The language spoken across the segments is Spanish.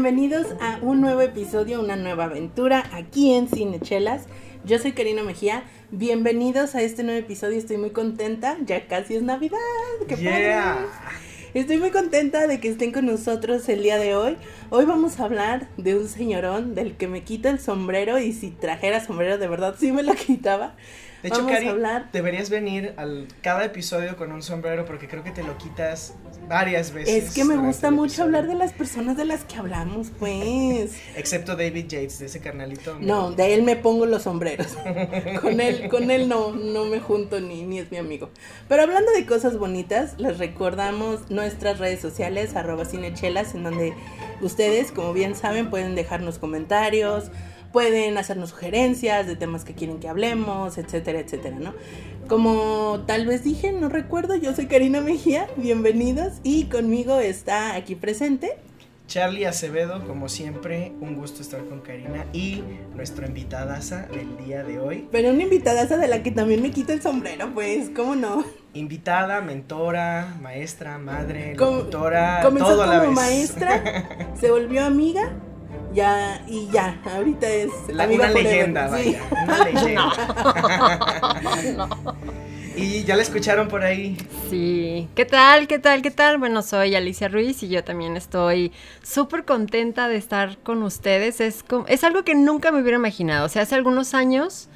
Bienvenidos a un nuevo episodio, una nueva aventura aquí en Cinechelas. Yo soy Karina Mejía. Bienvenidos a este nuevo episodio. Estoy muy contenta. Ya casi es Navidad. ¡Qué Yeah. padre! Estoy muy contenta de que estén con nosotros el día de hoy. Hoy vamos a hablar de un señorón del que me quita el sombrero y si trajera sombrero de verdad sí me lo quitaba. De hecho, Cari, deberías venir al cada episodio con un sombrero porque creo que te lo quitas varias veces. Es que me gusta mucho hablar de las personas de las que hablamos, pues. Excepto David Yates, de ese carnalito. No, de él me pongo los sombreros. con él, con él no, no me junto ni, ni es mi amigo. Pero hablando de cosas bonitas, les recordamos nuestras redes sociales, arroba cinechelas, en donde ustedes, como bien saben, pueden dejarnos comentarios, pueden hacernos sugerencias de temas que quieren que hablemos, etcétera, etcétera, ¿no? Como tal vez dije, no recuerdo, yo soy Karina Mejía, bienvenidos y conmigo está aquí presente Charlie Acevedo, como siempre, un gusto estar con Karina y nuestra invitadaza del día de hoy. Pero una invitada de la que también me quita el sombrero, pues, ¿cómo no? Invitada, mentora, maestra, madre, Com- locutora, comenzó todo a la como vez. maestra, se volvió amiga, ya, y ya, ahorita es La- una leyenda, sí. vaya, una leyenda. Y ya la escucharon por ahí. Sí, ¿qué tal? ¿Qué tal? ¿Qué tal? Bueno, soy Alicia Ruiz y yo también estoy súper contenta de estar con ustedes. Es, como- es algo que nunca me hubiera imaginado. O sea, hace algunos años,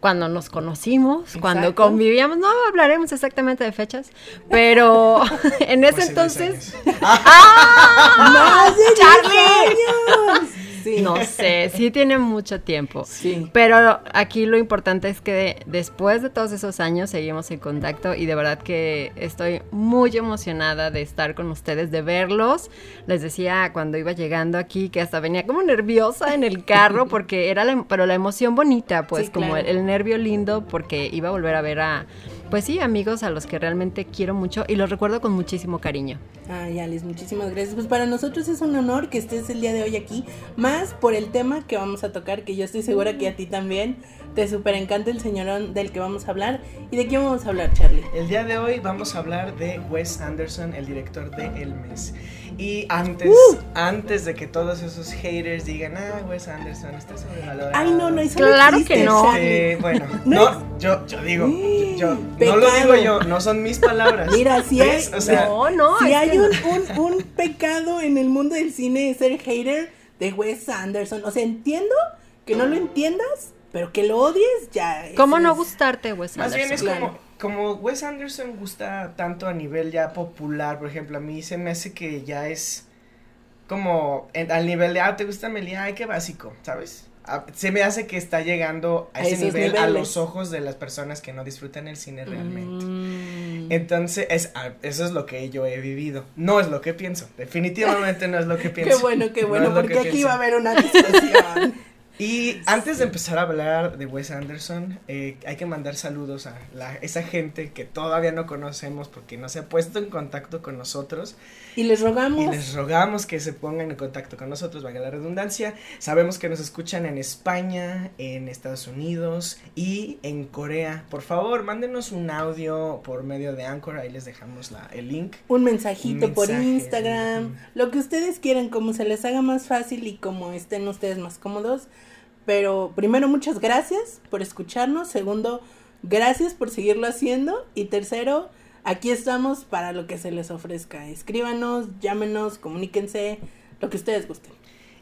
cuando nos conocimos, cuando convivíamos, no hablaremos exactamente de fechas, pero en ese Hace 10 entonces, años. ¡Más de 10 Charlie! Sí. no sé, sí tiene mucho tiempo. Sí. Pero aquí lo importante es que después de todos esos años seguimos en contacto y de verdad que estoy muy emocionada de estar con ustedes, de verlos. Les decía cuando iba llegando aquí que hasta venía como nerviosa en el carro porque era la, pero la emoción bonita, pues Sí, como claro. el, el nervio lindo porque iba a volver a ver a, pues sí, amigos a los que realmente quiero mucho y los recuerdo con muchísimo cariño. Ay, Alice, muchísimas gracias. Pues para nosotros es un honor que estés el día de hoy aquí, más por el tema que vamos a tocar, que yo estoy segura que a ti también te súper encanta el señorón del que vamos a hablar. ¿Y de quién vamos a hablar, Charlie? El día de hoy vamos a hablar de Wes Anderson, el director de El Mes. Y antes, Uh. antes de que todos esos haters digan, ah, Wes Anderson está sobrevalorado. Ay, no, no, eso Claro no que no. Este, bueno, No no, yo, yo digo, yo, yo- no lo digo yo, no son mis palabras. Mira, si hay. O sea, No, no, si hay un, un, un pecado en el mundo del cine es ser hater de Wes Anderson. O sea, entiendo que no lo entiendas, pero que lo odies ya. ¿Cómo no es- gustarte, Wes Más bien es Anderson? Claro. como, como Wes Anderson gusta tanto a nivel ya popular, por ejemplo, a mí se me hace que ya es como en- al nivel de, ah, ¿te gusta Melia? Ay, qué básico, ¿sabes? Se me hace que está llegando a, A ese nivel a los ojos de las personas que no disfrutan el cine realmente. Mm. Entonces, es, eso es lo que yo he vivido. No es lo que pienso. Definitivamente no es lo que pienso. Qué bueno, qué No bueno, porque que aquí pienso. va a haber una discusión. Y antes de empezar a hablar de Wes Anderson, eh, hay que mandar saludos a la- esa gente que todavía no conocemos porque no se ha puesto en contacto con nosotros. y les rogamos. Y les rogamos que se pongan en contacto con nosotros, valga la redundancia. Sabemos que nos escuchan en España, en Estados Unidos y en Corea. Por favor, mándenos un audio por medio de Anchor, ahí les dejamos la, el link. un mensajito Un por. Instagram, lo que ustedes quieran, como se les haga más fácil y como estén ustedes más cómodos. Pero primero, muchas gracias por escucharnos. Segundo, gracias por seguirlo haciendo. Y tercero, aquí estamos para lo que se les ofrezca. Escríbanos, llámenos, comuníquense, lo que ustedes gusten.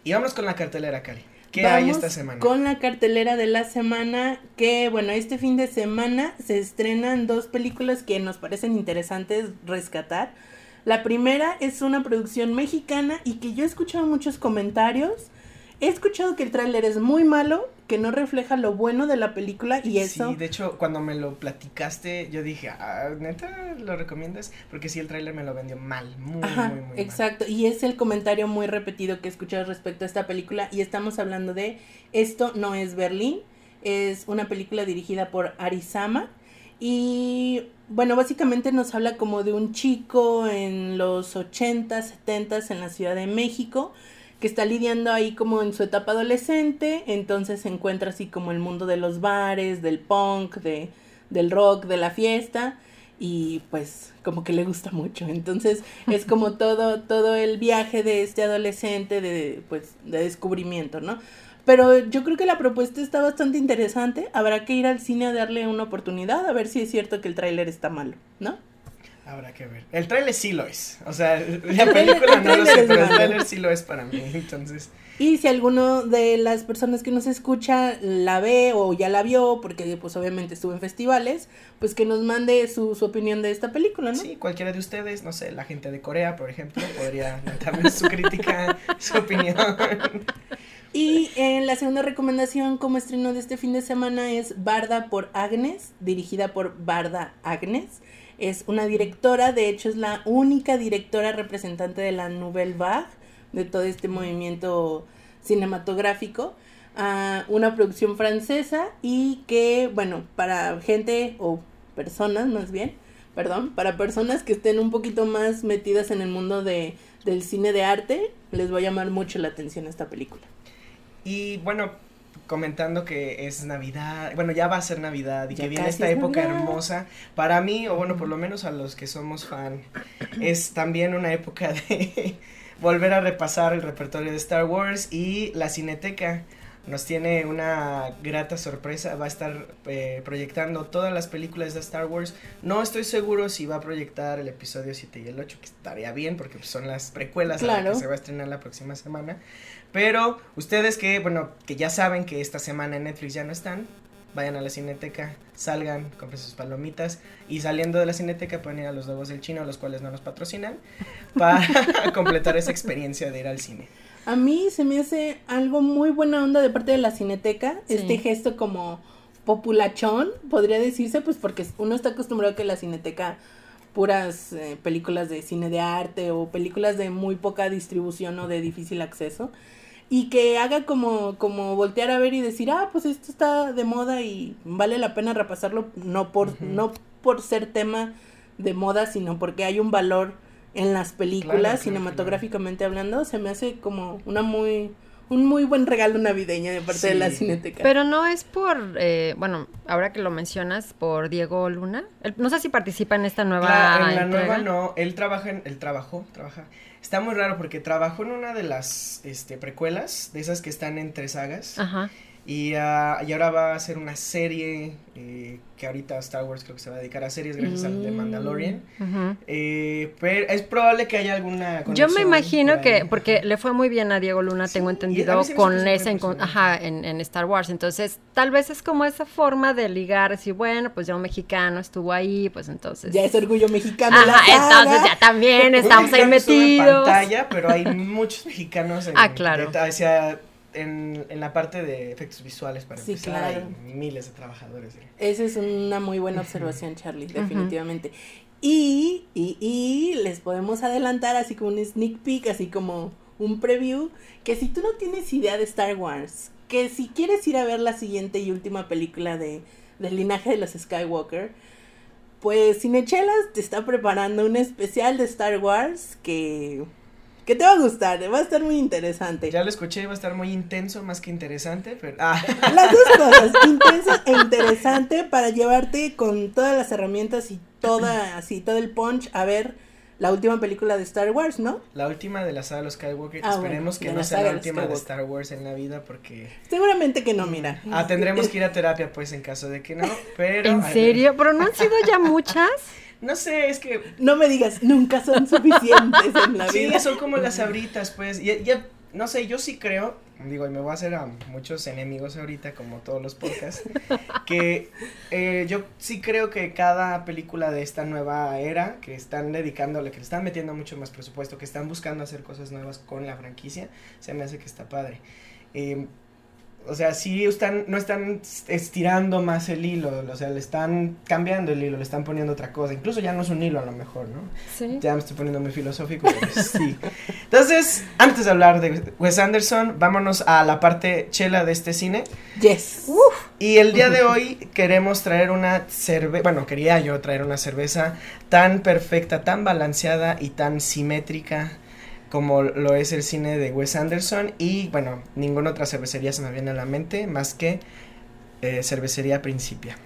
Y vamos con la cartelera, Cari. ¿Qué hay esta semana? Con la cartelera de la semana, que bueno, este fin de semana se estrenan dos películas que nos parecen interesantes rescatar. La primera es una producción mexicana y que yo he escuchado muchos comentarios. He escuchado que el tráiler es muy malo, que no refleja lo bueno de la película y eso. Sí, de hecho, cuando me lo platicaste, yo dije, ah, neta, ¿lo recomiendas? Porque sí, el tráiler me lo vendió mal, muy, muy, muy Exacto, y es el comentario muy repetido que he escuchado respecto a esta película. Y estamos hablando de Esto no es Berlín, es una película dirigida por Arizama y bueno, básicamente nos habla como de un chico en los 80, 70 en la Ciudad de México que está lidiando ahí como en su etapa adolescente, entonces se encuentra así como el mundo de los bares, del punk, de, del rock, de la fiesta y pues como que le gusta mucho. Entonces es como todo todo el viaje de este adolescente de pues de descubrimiento, ¿no? Pero yo creo que la propuesta está bastante interesante. Habrá que ir al cine a darle una oportunidad a ver si es cierto que el tráiler está malo, ¿no? Habrá que ver. El tráiler sí lo es. O sea, la película no lo sé, pero el tráiler sí lo es para mí. Entonces. Y si alguno de las personas que nos escucha la ve o ya la vio, porque pues obviamente estuvo en festivales, pues que nos mande su, su opinión de esta película, ¿no? Sí, cualquiera de ustedes, no sé, la gente de Corea, por ejemplo, podría darme su crítica, su opinión. Y en la segunda recomendación como estreno de este fin de semana es Barda por Agnes, dirigida por Barda Agnes. Es una directora, de hecho es la única directora representante de la Nouvelle Vague, de todo este movimiento cinematográfico. Uh, una producción francesa y que, bueno, para gente o personas más bien, perdón, para personas que estén un poquito más metidas en el mundo de, del cine de arte, les va a llamar mucho la atención esta película. Y bueno, comentando que es Navidad, bueno, ya va a ser Navidad y que viene esta época hermosa. Para mí, o bueno, por lo menos a los que somos fan, es también una época de volver a repasar el repertorio de Star Wars y la cineteca nos tiene una grata sorpresa. Va a estar eh, proyectando todas las películas de Star Wars. No estoy seguro si va a proyectar el episodio 7 y el 8, que estaría bien porque son las precuelas que se va a estrenar la próxima semana. Pero ustedes que, bueno, que ya saben que esta semana en Netflix ya no están, vayan a la cineteca, salgan, compren sus palomitas y saliendo de la cineteca pueden ir a los Lobos del Chino, los cuales no nos patrocinan, para completar esa experiencia de ir al cine. A mí se me hace algo muy buena onda de parte de la cineteca, este gesto como populachón, podría decirse, pues porque uno está acostumbrado a que la cineteca puras eh, películas de cine de arte o películas de muy poca distribución o de difícil acceso y que haga como, como voltear a ver y decir, ah, pues esto está de moda y vale la pena repasarlo, no por, no por ser tema de moda, sino porque hay un valor en las películas, cinematográficamente hablando, se me hace como una muy un muy buen regalo navideño de parte de la Cineteca. Pero no es por, eh, bueno, ahora que lo mencionas, por Diego Luna. no sé si participa en esta nueva. en la nueva no, él trabaja en, él trabajó, trabaja Está muy raro porque trabajó en una de las este, precuelas, de esas que están entre sagas. Ajá. Y, uh, y ahora va a hacer una serie eh, que ahorita Star Wars creo que se va a dedicar a series gracias al de mm, Mandalorian. eh, pero es probable que haya alguna Yo me imagino que, porque le fue muy bien a Diego Luna, tengo entendido, con esa en, ajá, en, en, Star Wars. Entonces, tal vez es como esa forma de ligar, decir, bueno, pues ya un mexicano estuvo ahí, pues entonces. Ya es orgullo mexicano. Ajá, entonces ya también estamos ahí metidos. En pantalla, pero hay muchos mexicanos en, ah, claro en, en, la parte de efectos visuales para sí, empezar, hay miles de trabajadores. Esa es una muy buena observación, Charlie, definitivamente. y, y, y les podemos adelantar así como un sneak peek, así como un preview, que si tú no tienes idea de Star Wars, que si quieres ir a ver la siguiente y última película de, del linaje de los Skywalker, pues Cinechelas te está preparando un especial de Star Wars que que te va a gustar, va a estar muy interesante. Ya lo escuché, va a estar muy intenso, más que interesante, pero... Ah. Las dos cosas, intenso e interesante para llevarte con todas las herramientas y toda, así, todo el punch a ver la última película de Star Wars, ¿no? La última de la saga de los Skywalker. Ah, Esperemos que no sea la última de Star Wars en la vida porque... Seguramente que no, mira. Ah, tendremos que ir a terapia pues en caso de que no, pero... ¿En serio? ¿Pero no han sido ya muchas? No sé, es que. No me digas, nunca son suficientes en la vida. Sí, son como las abritas, pues. Ya, ya, no sé, yo sí creo, digo, y me voy a hacer a muchos enemigos ahorita, como todos los podcasts, que eh, yo sí creo que cada película de esta nueva era, que están dedicándole, que le están metiendo mucho más presupuesto, que están buscando hacer cosas nuevas con la franquicia, se me hace que está padre. Eh, o sea, sí están, no están estirando más el hilo, o sea, le están cambiando el hilo, le están poniendo otra cosa, incluso ya no es un hilo a lo mejor, ¿no? Sí. Ya me estoy poniendo muy filosófico, pero sí. Entonces, antes de hablar de Wes Anderson, vámonos a la parte chela de este cine. Yes. Y el día de hoy queremos traer una cerveza, bueno, quería yo traer una cerveza tan perfecta, tan balanceada y tan simétrica como lo es el cine de Wes Anderson y bueno, ninguna otra cervecería se me viene a la mente más que eh, Cervecería Principia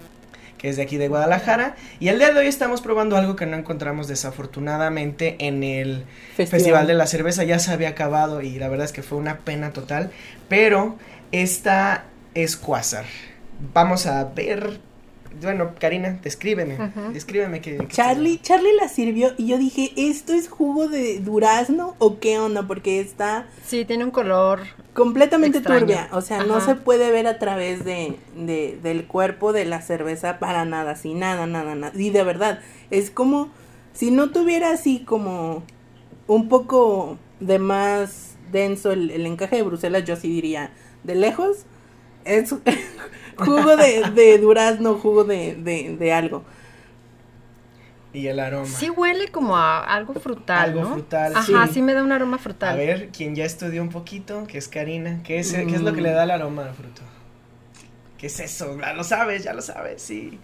que es de aquí de Guadalajara. Y el día de hoy estamos probando algo que no encontramos desafortunadamente en el Festival, de la Cerveza. Ya se había acabado y la verdad es que fue una pena total pero esta es Quasar. Vamos a ver bueno, Karina, descríbeme, descríbeme que... Charlie, Charlie la sirvió y yo dije, ¿esto es jugo de durazno o qué onda? Porque está Sí, tiene un color. completamente Extraño. turbia. O sea, no se puede ver a través de, de- del cuerpo de la cerveza para nada, así, nada, nada, nada. Y de verdad, es como si no tuviera así como un poco de más denso el, el encaje de Bruselas, yo sí diría, de lejos, es jugo de, de durazno, jugo de, de, de algo. Y el aroma. Sí huele como a algo frutal, Algo ¿no? frutal, Ajá, sí. sí. me da un aroma frutal. A ver, quien ya estudió un poquito, que es Karina, ¿qué es, ¿qué es lo que le da el aroma al fruto? ¿Qué es eso? Ya lo sabes, ya lo sabes, sí.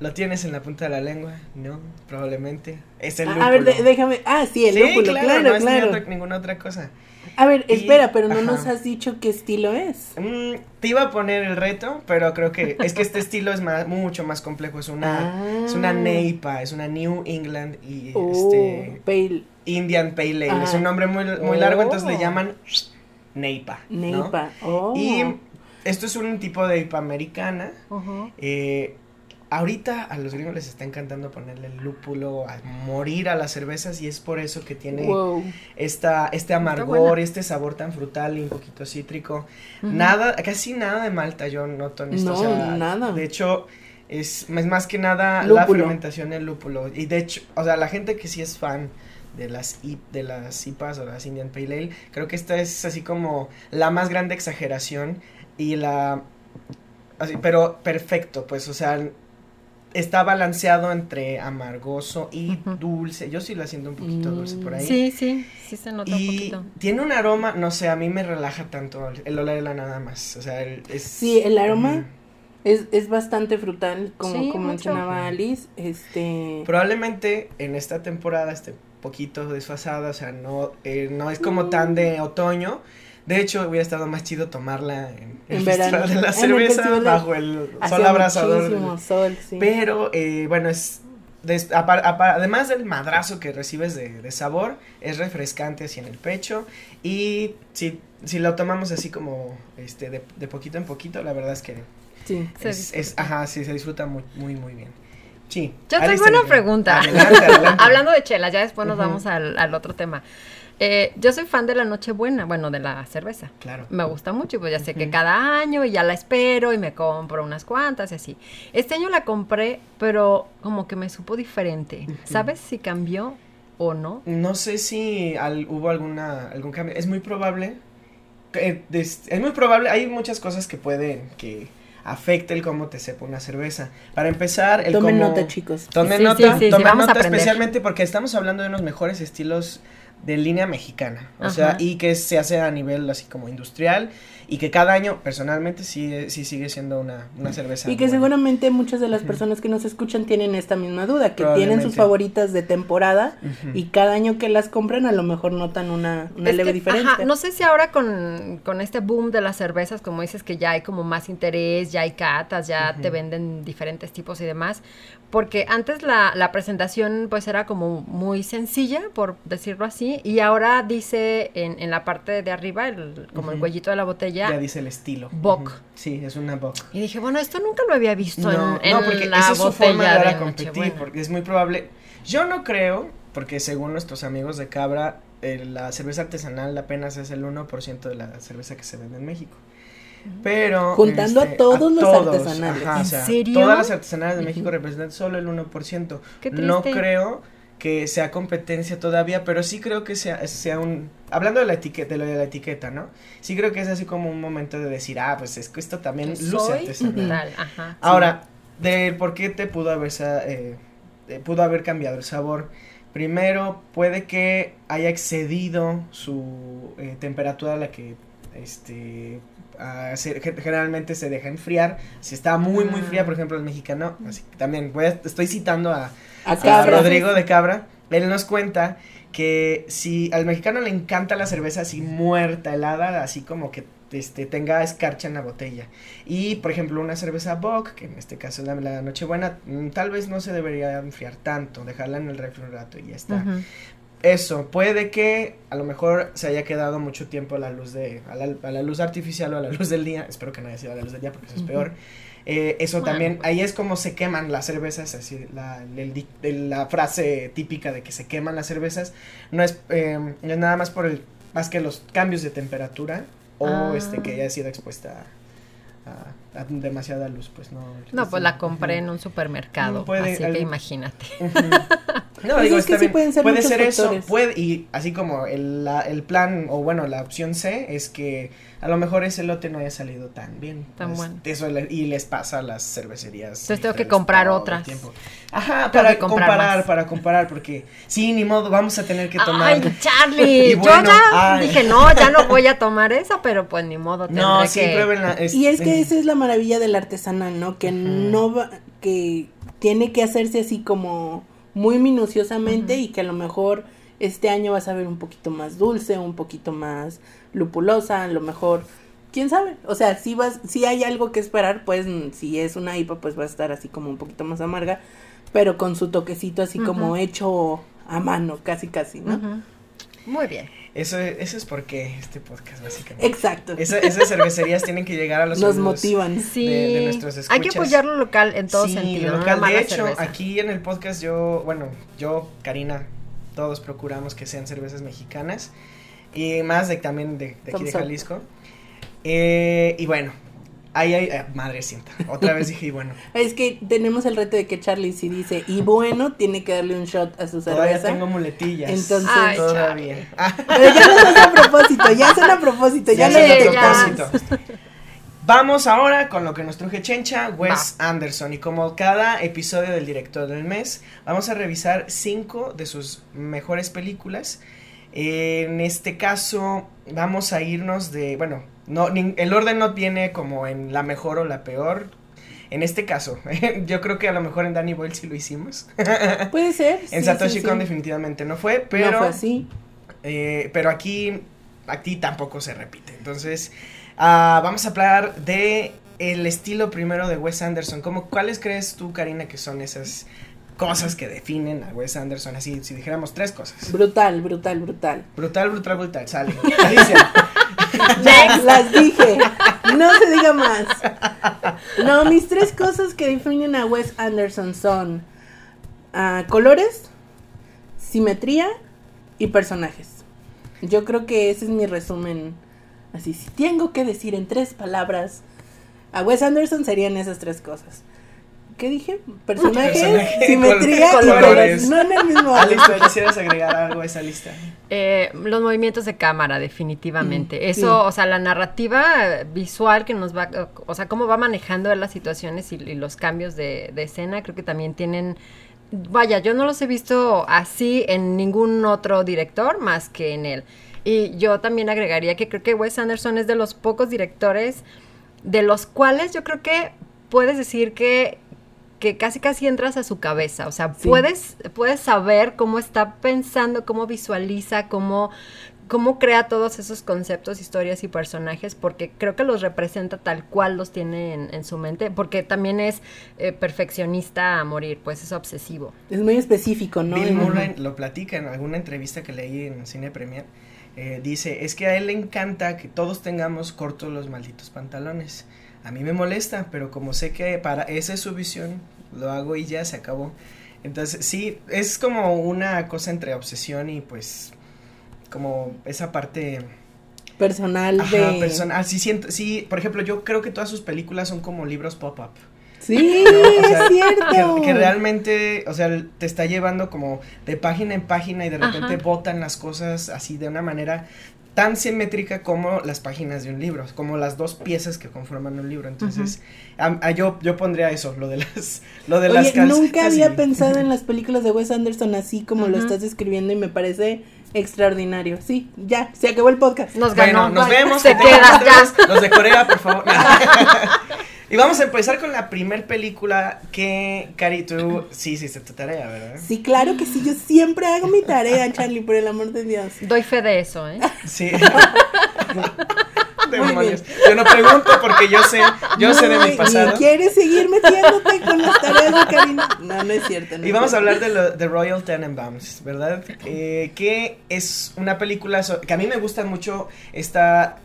¿Lo tienes en la punta de la lengua? No, probablemente. Es el lúpulo. A ver, déjame. Ah, sí, el sí, lúpulo, claro, claro, no es ni otra- ninguna otra cosa. A ver, Y- espera, pero no ajá. nos has dicho qué estilo es. Mm, te iba a poner el reto, pero creo que es que este estilo es más, mucho más complejo. Es una, Ah. es una NEIPA, es una New England y Oh, este pale, Indian Pale Ale. Es un nombre muy, muy largo, entonces le Oh. llaman NEIPA. ¿no? neipa. Oh. Y esto es un tipo de IPA americana. Ujú. Eh, ahorita a los gringos les está encantando ponerle el lúpulo a morir a las cervezas y es por eso que tiene Wow. esta, este amargor este sabor tan frutal y un poquito cítrico. Nada, casi nada de malta yo noto en esto. No, o sea, nada. De hecho, es, es más que nada la fermentación del lúpulo. Y de hecho, o sea, la gente que sí es fan de las, I- de las IPAs o las Indian Pale Ale, creo que esta es así como la más grande exageración y la... Así, pero perfecto, pues, o sea, está balanceado entre amargoso y dulce. Yo sí la siento un poquito Mm. dulce por ahí. Sí, sí, sí se nota un Y poquito. tiene un aroma, no sé, a mí me relaja tanto el- el olerla nada más. O sea, el- es... Sí, el aroma es, es bastante frutal, como, Sí, como mencionaba Alice. Este. Probablemente en esta temporada esté poquito desfasada, o sea, no, eh, no es como tan de otoño. De hecho, hubiera estado más chido tomarla en, el En verano. Festival de la el Cerveza de- bajo el sol abrasador. muchísimo sol, sí. Pero, eh, bueno, es... des- apar- apar- además del madrazo que recibes de, de sabor, es refrescante así en el pecho. Y si, si lo tomamos así como este de, de poquito en poquito, la verdad es que Sí. Se es, ajá, sí, se disfruta muy, muy, muy bien. Sí. Yo tengo una adelante. pregunta. Adelante, adelante. Hablando de chelas, ya después nos vamos al, al otro tema. Eh, yo soy fan de la Nochebuena, bueno, de la cerveza. Claro. Me gusta mucho y pues ya sé que cada año y ya la espero y me compro unas cuantas y así. Este año la compré, pero como que me supo diferente. ¿Sabes si cambió o no? No sé si al- hubo alguna algún cambio. Es muy probable. eh, des- es muy probable. Hay muchas cosas que pueden que afecte el cómo te sepa una cerveza. Para empezar, el Tomen cómo- nota, chicos. Tomen Sí, nota, sí, sí, sí, tomen nota especialmente porque estamos hablando de unos mejores estilos de línea mexicana, o Ajá. sea, y que se hace a nivel así como industrial y que cada año personalmente sí, sí sigue siendo una, una cerveza. Y que buena. seguramente muchas de las personas que nos escuchan tienen esta misma duda, que tienen sus favoritas de temporada Ujú. y cada año que las compran a lo mejor notan una, una Es leve que, diferencia. ajá, no sé si ahora con, con este boom de las cervezas, como dices que ya hay como más interés, ya hay catas, ya te Ujú. venden diferentes tipos y demás, porque antes la, la presentación pues era como muy sencilla, por decirlo así, y ahora dice en, en la parte de arriba, el- como el Ujú. cuellito de la botella, Ya dice el estilo. Bock. Sí, es una Bock. y dije, bueno, esto nunca lo había visto No, en, en no, porque la esa es su botella forma de dar de a competir, porque es muy probable. Yo no creo, porque según nuestros amigos de Cabra, eh, la cerveza artesanal apenas es el 1% de la cerveza que se vende en México. Pero. Juntando a todos los artesanales. ajá, o ¿En sea, serio? Todas las artesanales de. México representan solo el 1%. Qué No creo que sea competencia todavía, pero sí creo que sea, sea un... Hablando de la etiqueta, de lo de la etiqueta, ¿no? Sí creo que es así como un momento de decir, ah, pues es que esto también luce artesanal. ajá. Ahora, del por qué te pudo haber, eh, pudo haber cambiado el sabor. Primero, puede que haya excedido su eh, temperatura a la que este a se- ge- generalmente se deja enfriar. Si está muy muy fría, por ejemplo, el mexicano, así que también voy a- estoy citando a, A a cabra. Rodrigo de Cabra, él nos cuenta que si al mexicano le encanta la cerveza así muerta, helada, así como que este, tenga escarcha en la botella. Y, por ejemplo, una cerveza Bock, que en este caso es la, la Nochebuena, mm, tal vez no se debería enfriar tanto, dejarla en el refri un rato y ya está. Eso, puede que a lo mejor se haya quedado mucho tiempo a la luz de, a la, a la luz artificial o a la luz del día, espero que no haya sido a la luz del día porque eso es peor. Eh, eso Bueno, también, pues. ahí es como se queman las cervezas, así la, el la frase típica de que se queman las cervezas, no es, eh, no es nada más por el, más que los cambios de temperatura o Ah. este que haya sido expuesta a, a demasiada luz, pues no. No, pues la compré en un supermercado, Mm, puede- así al- que imagínate. No, Pues digo, es que sí pueden ser puede ser eso, puede, y así como el, la- el plan, o bueno, la opción C es que a lo mejor ese lote no haya salido tan bien. Tan Pues, bueno. Eso le- y les pasa a las cervecerías. Entonces tengo que comprar otras. tiempo. Ajá, Tengo para comparar, más. para comparar, porque sí, ni modo, vamos a tener que tomar. Ay, Charlie, bueno, yo ya ay. dije, no, ya no voy a tomar esa, pero pues ni modo, no, sí, que... pruébenla. Y es que eh, esa es la maravilla del artesanal, ¿no? Que no va, que tiene que hacerse así como muy minuciosamente y que a lo mejor este año vas a ver un poquito más dulce, un poquito más lupulosa, a lo mejor, quién sabe, o sea, si vas, si hay algo que esperar, pues mm, si es una IPA, pues va a estar así como un poquito más amarga, pero con su toquecito así como hecho a mano, casi casi, ¿no? Muy bien. Eso, eso es porque este podcast, básicamente. Exacto. Esa- esas cervecerías tienen que llegar a los Nos motivan. Sí, de nuestros hay que escuchas. apoyar lo local en todo sí, sentido. lo local. de hecho, cerveza. aquí en el podcast yo, bueno, yo, Karina, todos procuramos que sean cervezas mexicanas y más de también de, de aquí de. Jalisco. Eh, y bueno, ahí hay, eh, madre sienta, otra vez dije y bueno, Es que tenemos el reto de que Charlie si dice y bueno, tiene que darle un shot a su todavía cerveza. tengo muletillas. Entonces- Ay, todavía. Ah, Pero ya lo hace a propósito, ya son a propósito, ya, ya. detectamos. propósito. Vamos ahora con lo que nos truje Chencha, Wes Anderson. Y como cada episodio del director del mes, vamos a revisar cinco de sus mejores películas. En este caso, vamos a irnos de. Bueno, no, el orden no viene como en la mejor o la peor. En este caso, yo creo que a lo mejor en Danny Boyle sí lo hicimos. Puede ser. en sí, Satoshi sí, Kon sí. definitivamente no fue, pero. No fue así. Eh, pero aquí, aquí tampoco se repite. Entonces, ah, vamos a hablar de el estilo primero de Wes Anderson. ¿Cómo, ¿Cuáles crees tú, Karina, que son esas cosas que definen a Wes Anderson? Así, si dijéramos tres cosas. Brutal, brutal, brutal. Brutal, brutal, brutal. Sale. Ya, las dije. No se diga más. No, mis tres cosas que definen a Wes Anderson son ah, colores, simetría y personajes. Yo creo que ese es mi resumen. Así, si tengo que decir en tres palabras a Wes Anderson serían esas tres cosas. ¿Qué dije? Personajes, Personaje, simetría col- y colores. colores. No en el mismo. Alicia, ¿quisieras agregar algo a esa lista? Eh, los movimientos de cámara, definitivamente. Mm, Eso, sí. o sea, la narrativa visual que nos va, o sea, cómo va manejando las situaciones y, y los cambios de, de escena, creo que también tienen, vaya, yo no los he visto así en ningún otro director más que en él. Y yo también agregaría que creo que Wes Anderson es de los pocos directores de los cuales yo creo que puedes decir que que casi casi entras a su cabeza, o sea, Sí. puedes, puedes saber cómo está pensando, cómo visualiza, cómo, cómo crea todos esos conceptos, historias y personajes, porque creo que los representa tal cual los tiene en, en su mente, porque también es eh, perfeccionista a morir, pues es obsesivo. Es muy específico, ¿no? Bill Murray lo platica en alguna entrevista que leí en Cine Premier. eh, dice, es que a él le encanta que todos tengamos cortos los malditos pantalones. A mí me molesta, pero como sé que para esa es su visión, lo hago y ya se acabó. Entonces, sí, es como una cosa entre obsesión y pues como esa parte personal ajá, de... personal. Sí, siento, sí, por ejemplo, yo creo que todas sus películas son como libros pop-up. Sí, ¿no? O sea, es cierto. Que, que realmente, o sea, te está llevando como de página en página y de repente Ajá. botan las cosas así de una manera tan simétrica como las páginas de un libro, como las dos piezas que conforman un libro. Entonces, a- a yo, yo pondría eso, lo de las, lo de las Oye, calcetas nunca había y- pensado en las películas de Wes Anderson así como lo estás describiendo y me parece extraordinario. Sí, ya, se acabó el podcast. Nos Bueno, ganó. nos vemos. Se queda ya. Los de Corea, por favor. y vamos a empezar con la primer película que, Cari, tú sí hiciste tu tarea, ¿verdad? Sí, claro que sí, yo siempre hago mi tarea, Charlie, por el amor de Dios. Doy fe de eso, ¿eh? Sí. Demonios. Yo no pregunto porque yo sé, yo sé de mi pasado. ¿Y quieres seguir metiéndote con las tareas de Karina? No, no es cierto. no Y vamos a hablar de, lo, de Royal Tenenbaums, ¿verdad? Eh, que es una película so- que a mí me gusta mucho esta...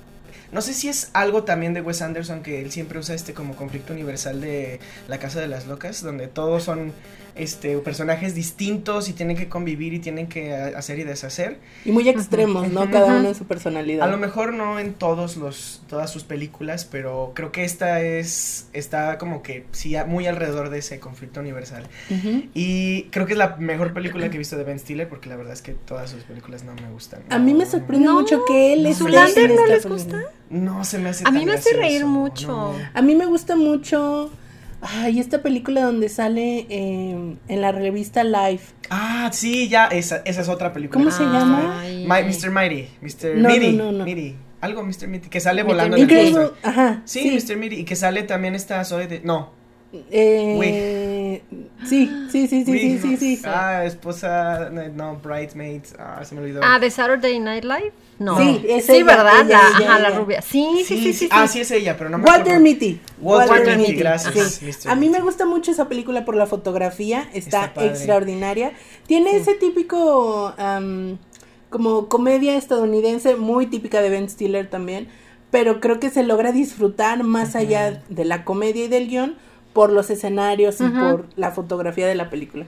No sé si es algo también de Wes Anderson que él siempre usa este como conflicto universal de La Casa de las Locas, donde todos son este personajes distintos y tienen que convivir y tienen que hacer y deshacer. Y muy extremos, ¿no? Cada uno en su personalidad. A lo mejor no en todos los todas sus películas, pero creo que esta es está como que sí muy alrededor de ese conflicto universal. Ujú. Y creo que es la mejor película que he visto de Ben Stiller porque la verdad es que todas sus películas no me gustan. A mí me No, sorprende No, mucho que él no, esté ¿Zoolander en no les gusta? No se me hace A mí tan me hace reír gracioso, mucho. no. A mí me gusta mucho. Ay, esta película donde sale eh, en la revista Life. Ah, sí, ya esa, esa es otra película. ¿Cómo se Ay. llama? Mi- Mr. Mighty, Mr. No, Mitty, no, no, no. Mitty, algo Mr. Mitty que sale Mr. volando en el. Ajá. Sí, Mr. Mitty y que sale también esta Zoe de no, Eh, sí, sí, sí, sí, sí, sí, sí. Ah, esposa, no, no, bridesmaids, ah, se me olvidó. Ah, de Saturday Night Live? No. Sí, es sí, ella, ¿verdad? ella, la, ella, ajá, la rubia. Sí, sí, sí, sí. sí, Ah, sí es ella, pero no me Walter acuerdo. Mitty. Walter Mitty, gracias, Sí. A mí me gusta mucho esa película por la fotografía, está, extraordinaria. Tiene ese típico am, como comedia estadounidense muy típica de Ben Stiller también, pero creo que se logra disfrutar más allá de la comedia y del guion por los escenarios y por la fotografía de la película.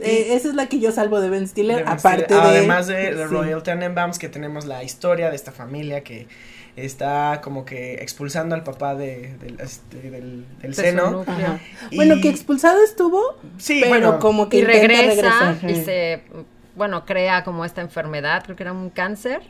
Eh, esa es la que yo salvo de Ben Stiller, De Ben aparte Stiller. de... Además de, de sí. Royal Tenenbaums, que tenemos la historia de esta familia que está como que expulsando al papá de, del, este, del, seno. Y- Bueno, que expulsado estuvo, Sí, pero bueno, como que Y regresa regresar. y se, bueno, crea como esta enfermedad, creo que era un cáncer.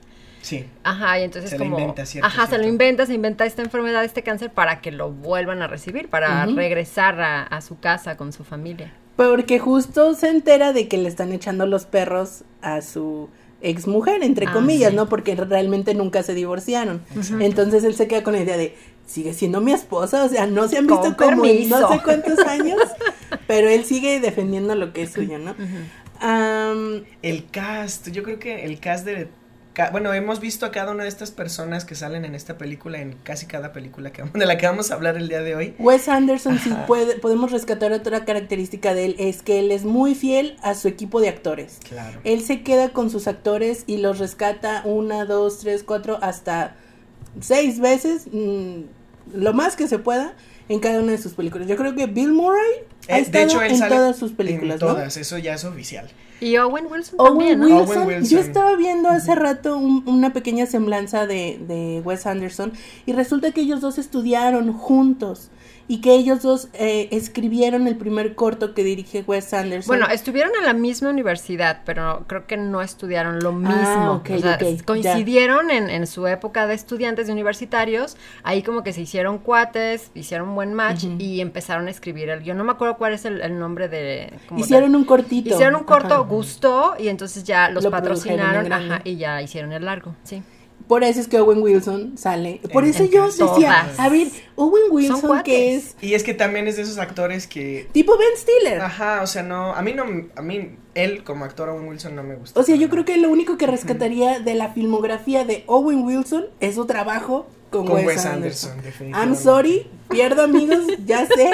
sí. Ajá, y entonces Se lo como... inventa, cierto, ajá, se lo inventa, se inventa esta enfermedad, este cáncer para que lo vuelvan a recibir, para regresar a, a su casa con su familia. Porque justo se entera de que le están echando los perros a su ex mujer, entre Ah, comillas, sí. ¿no? Porque realmente nunca se divorciaron. Entonces él se queda con la idea de, sigue siendo mi esposa, o sea, no se han visto Con como en no sé cuántos años, pero él sigue defendiendo lo que es suyo, ¿no? Am, El cast, yo creo que el cast de... Bueno, hemos visto a cada una de estas personas que salen en esta película, en casi cada película que, de la que vamos a hablar el día de hoy. Wes Anderson, sí Ajá. puede, podemos rescatar otra característica de él, es que él es muy fiel a su equipo de actores. Claro. Él se queda con sus actores y los rescata una, dos, tres, cuatro, hasta seis veces, mm, lo más que se pueda, en cada una de sus películas. Yo creo que Bill Murray ha Eh, estado en sale todas sus películas, en ¿no? todas, eso ya es oficial. Y Owen Wilson Owen también, ¿no? Wilson, Owen Wilson. yo estaba viendo hace rato un- una pequeña semblanza de, de Wes Anderson y resulta que ellos dos estudiaron juntos y que ellos dos eh, escribieron el primer corto que dirige Wes Anderson. Bueno, estuvieron en la misma universidad, pero creo que no estudiaron lo mismo. Ah, ok, o sea, coincidieron en, en su época de estudiantes de universitarios. Ahí como que se hicieron cuates, hicieron un buen match y empezaron a escribir el guion. No me acuerdo cuál es el, el nombre de... como hicieron de- un cortito. Hicieron un corto, Ajá. gustó y entonces ya los Lo patrocinaron ajá, y ya hicieron el largo, sí. Por eso es que Owen Wilson sale. Por En- eso en yo casi decía, todas. a ver, Owen Wilson que es Y es que también es de esos actores que... tipo Ben Stiller. Ajá, o sea, no, a mí no, a mí, él como actor Owen Wilson no me gusta. O sea, yo creo que lo único que rescataría de la filmografía de Owen Wilson es su trabajo con, Con Wes, Wes Anderson. Anderson, I'm sorry, pierdo amigos, ya sé,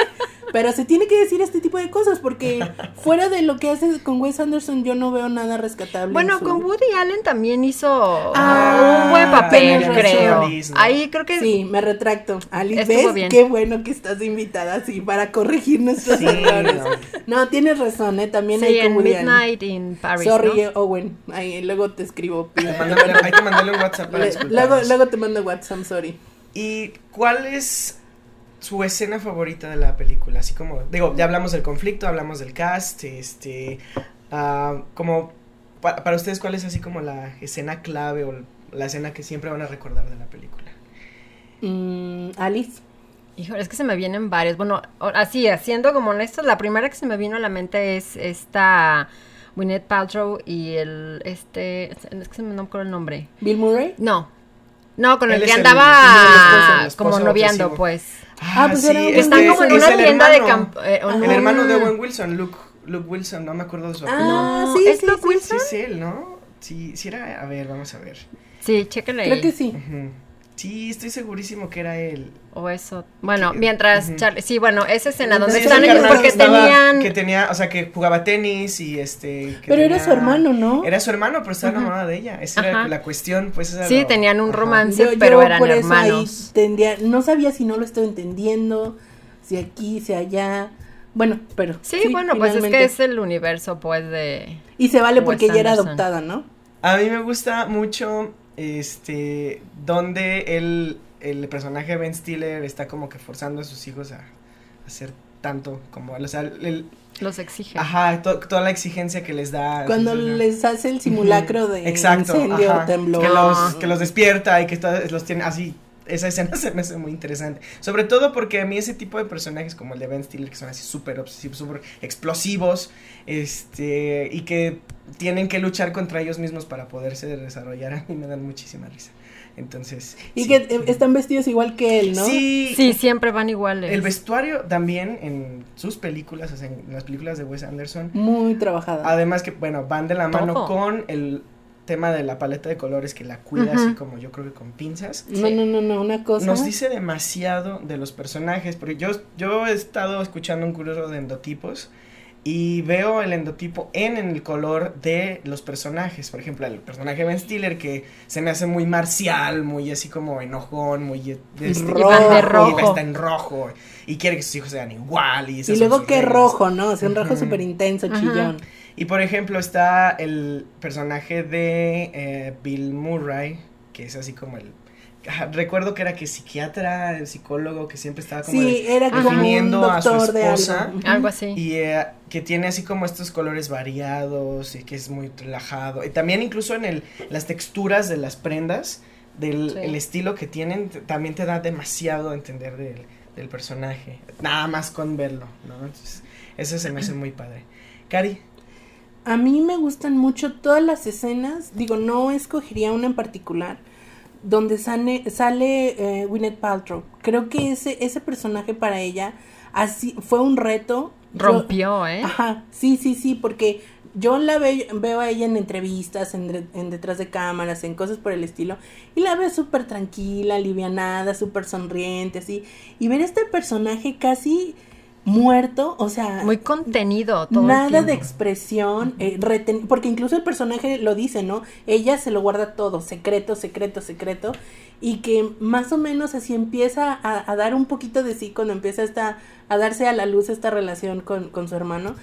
pero se tiene que decir este tipo de cosas porque fuera de lo que hace con Wes Anderson yo no veo nada rescatable. en Bueno, su- con Woody Allen también hizo Ah, un buen papel, razón. creo. Ahí creo que Sí, me retracto. Alice, ¿ves? bien. Qué bueno que estás invitada así para corregir nuestros Sí, errores. no. No, tienes razón, ¿eh? También sí, hay con en Woody Allen. Midnight in Paris, Sorry, ¿no? Owen. Ahí, luego te escribo. Hay que mandarle- hay que mandarle un WhatsApp para Le- luego, luego te mando WhatsApp, I'm sorry. ¿Y cuál es su escena favorita de la película? Así como, digo, ya hablamos del conflicto, hablamos del cast, este, ah, como, pa- para ustedes, ¿cuál es así como la escena clave o la escena que siempre van a recordar de la película? Mm, Alice. Híjole, es que se me vienen varios. Bueno, así, haciendo como honestos, la primera que se me vino a la mente es esta Gwyneth Paltrow y el, este, es que se me no me acuerdo el nombre. Bill Murray. No, no, con Él el que andaba el esposo, el esposo como noviando, obsesivo. pues. Ah, pues era un Están como en una tienda de campo. eh, El hermano de Owen Wilson, Luke, Luke Wilson, no me acuerdo de su apellido. Ah, No, sí, ¿es sí, Luke sí, Wilson? Sí, es él, ¿no? Sí, sí era, a ver, vamos a ver. Sí, chéquenle Creo ahí. que sí. Ujú. Sí, estoy segurísimo que era él. O eso. Bueno, Que- mientras. Charlie. Sí, bueno, esa escena donde Sí, están el el ellos porque estaba- tenían. Que tenía, o sea, que jugaba tenis y este... que Pero era su hermano, ¿no? Era su hermano, pero estaba enamorada de ella. Esa era la cuestión, pues. esa Sí, lo- tenían un romance. pero eran por eso hermanos. ahí tendría, no sabía si no lo estoy entendiendo, si aquí, si allá. Bueno, pero. Sí, bueno, pues es que es el universo, pues, de. Y se vale porque ella era adoptada, ¿no? A mí me gusta mucho, este, donde el, el personaje de Ben Stiller está como que forzando a sus hijos a, a hacer tanto como, o sea, el, Los exige. ajá, to- toda la exigencia que les da. Cuando o sea, les hace el simulacro de Exacto, incendio, ajá, temblor. Que los, que los despierta y que todos los tiene así. Esa escena se me hace muy interesante. Sobre todo porque a mí ese tipo de personajes como el de Ben Stiller, que son así súper obsesivos, súper explosivos, este, y que tienen que luchar contra ellos mismos para poderse desarrollar, a mí me dan muchísima risa. Entonces. Y sí. que eh, están vestidos igual que él, ¿no? Sí, Sí, siempre van iguales. el vestuario también en sus películas, o sea, en las películas de Wes Anderson, Muy trabajada. Además que, bueno, van de la mano con el tema de la paleta de colores que la cuida así como yo creo que con pinzas. no, no, no, no, una cosa. Nos dice demasiado de los personajes, porque yo, yo he estado escuchando un curso de endotipos y veo el endotipo en, el color de los personajes. Por ejemplo, el personaje de Ben Stiller que se me hace muy marcial, muy así como enojón, muy... este, Rojo. De rojo. y está en rojo y quiere que sus hijos sean igual. Y, Y luego reglas. rojo, ¿no? O sea, un rojo Ujú. súper intenso, chillón. Y por ejemplo está el personaje de eh, Bill Murray, que es así como el... ajá, Recuerdo que era que psiquiatra, el psicólogo, que siempre estaba como Sí, de- era como un definiendo a su de esposa. algo. Así. y eh, que tiene así como estos colores variados y que es muy relajado. Y también incluso en el, las texturas de las prendas, del Sí. el estilo que tienen, también te da demasiado a entender del, del personaje. Nada más con verlo, ¿no? Entonces, eso se me hace muy padre. Cari. A mí me gustan mucho todas las escenas, digo, no escogería una en particular, donde sale, sale eh, Gwyneth Paltrow. Creo que ese, ese personaje para ella así fue un reto. Rompió, ¿eh? Ajá, sí, sí, sí, porque yo la ve- veo a ella en entrevistas, en detrás de cámaras, en cosas por el estilo, y la veo súper tranquila, alivianada, súper sonriente, así. Y ver este personaje casi muerto, o sea, Muy contenido todo el nada de expresión, eh, reten- porque incluso el personaje lo dice, ¿no? Ella se lo guarda todo, secreto, secreto, secreto, y que más o menos así empieza a, a dar un poquito de sí cuando empieza esta, a darse a la luz esta relación con, con su hermano.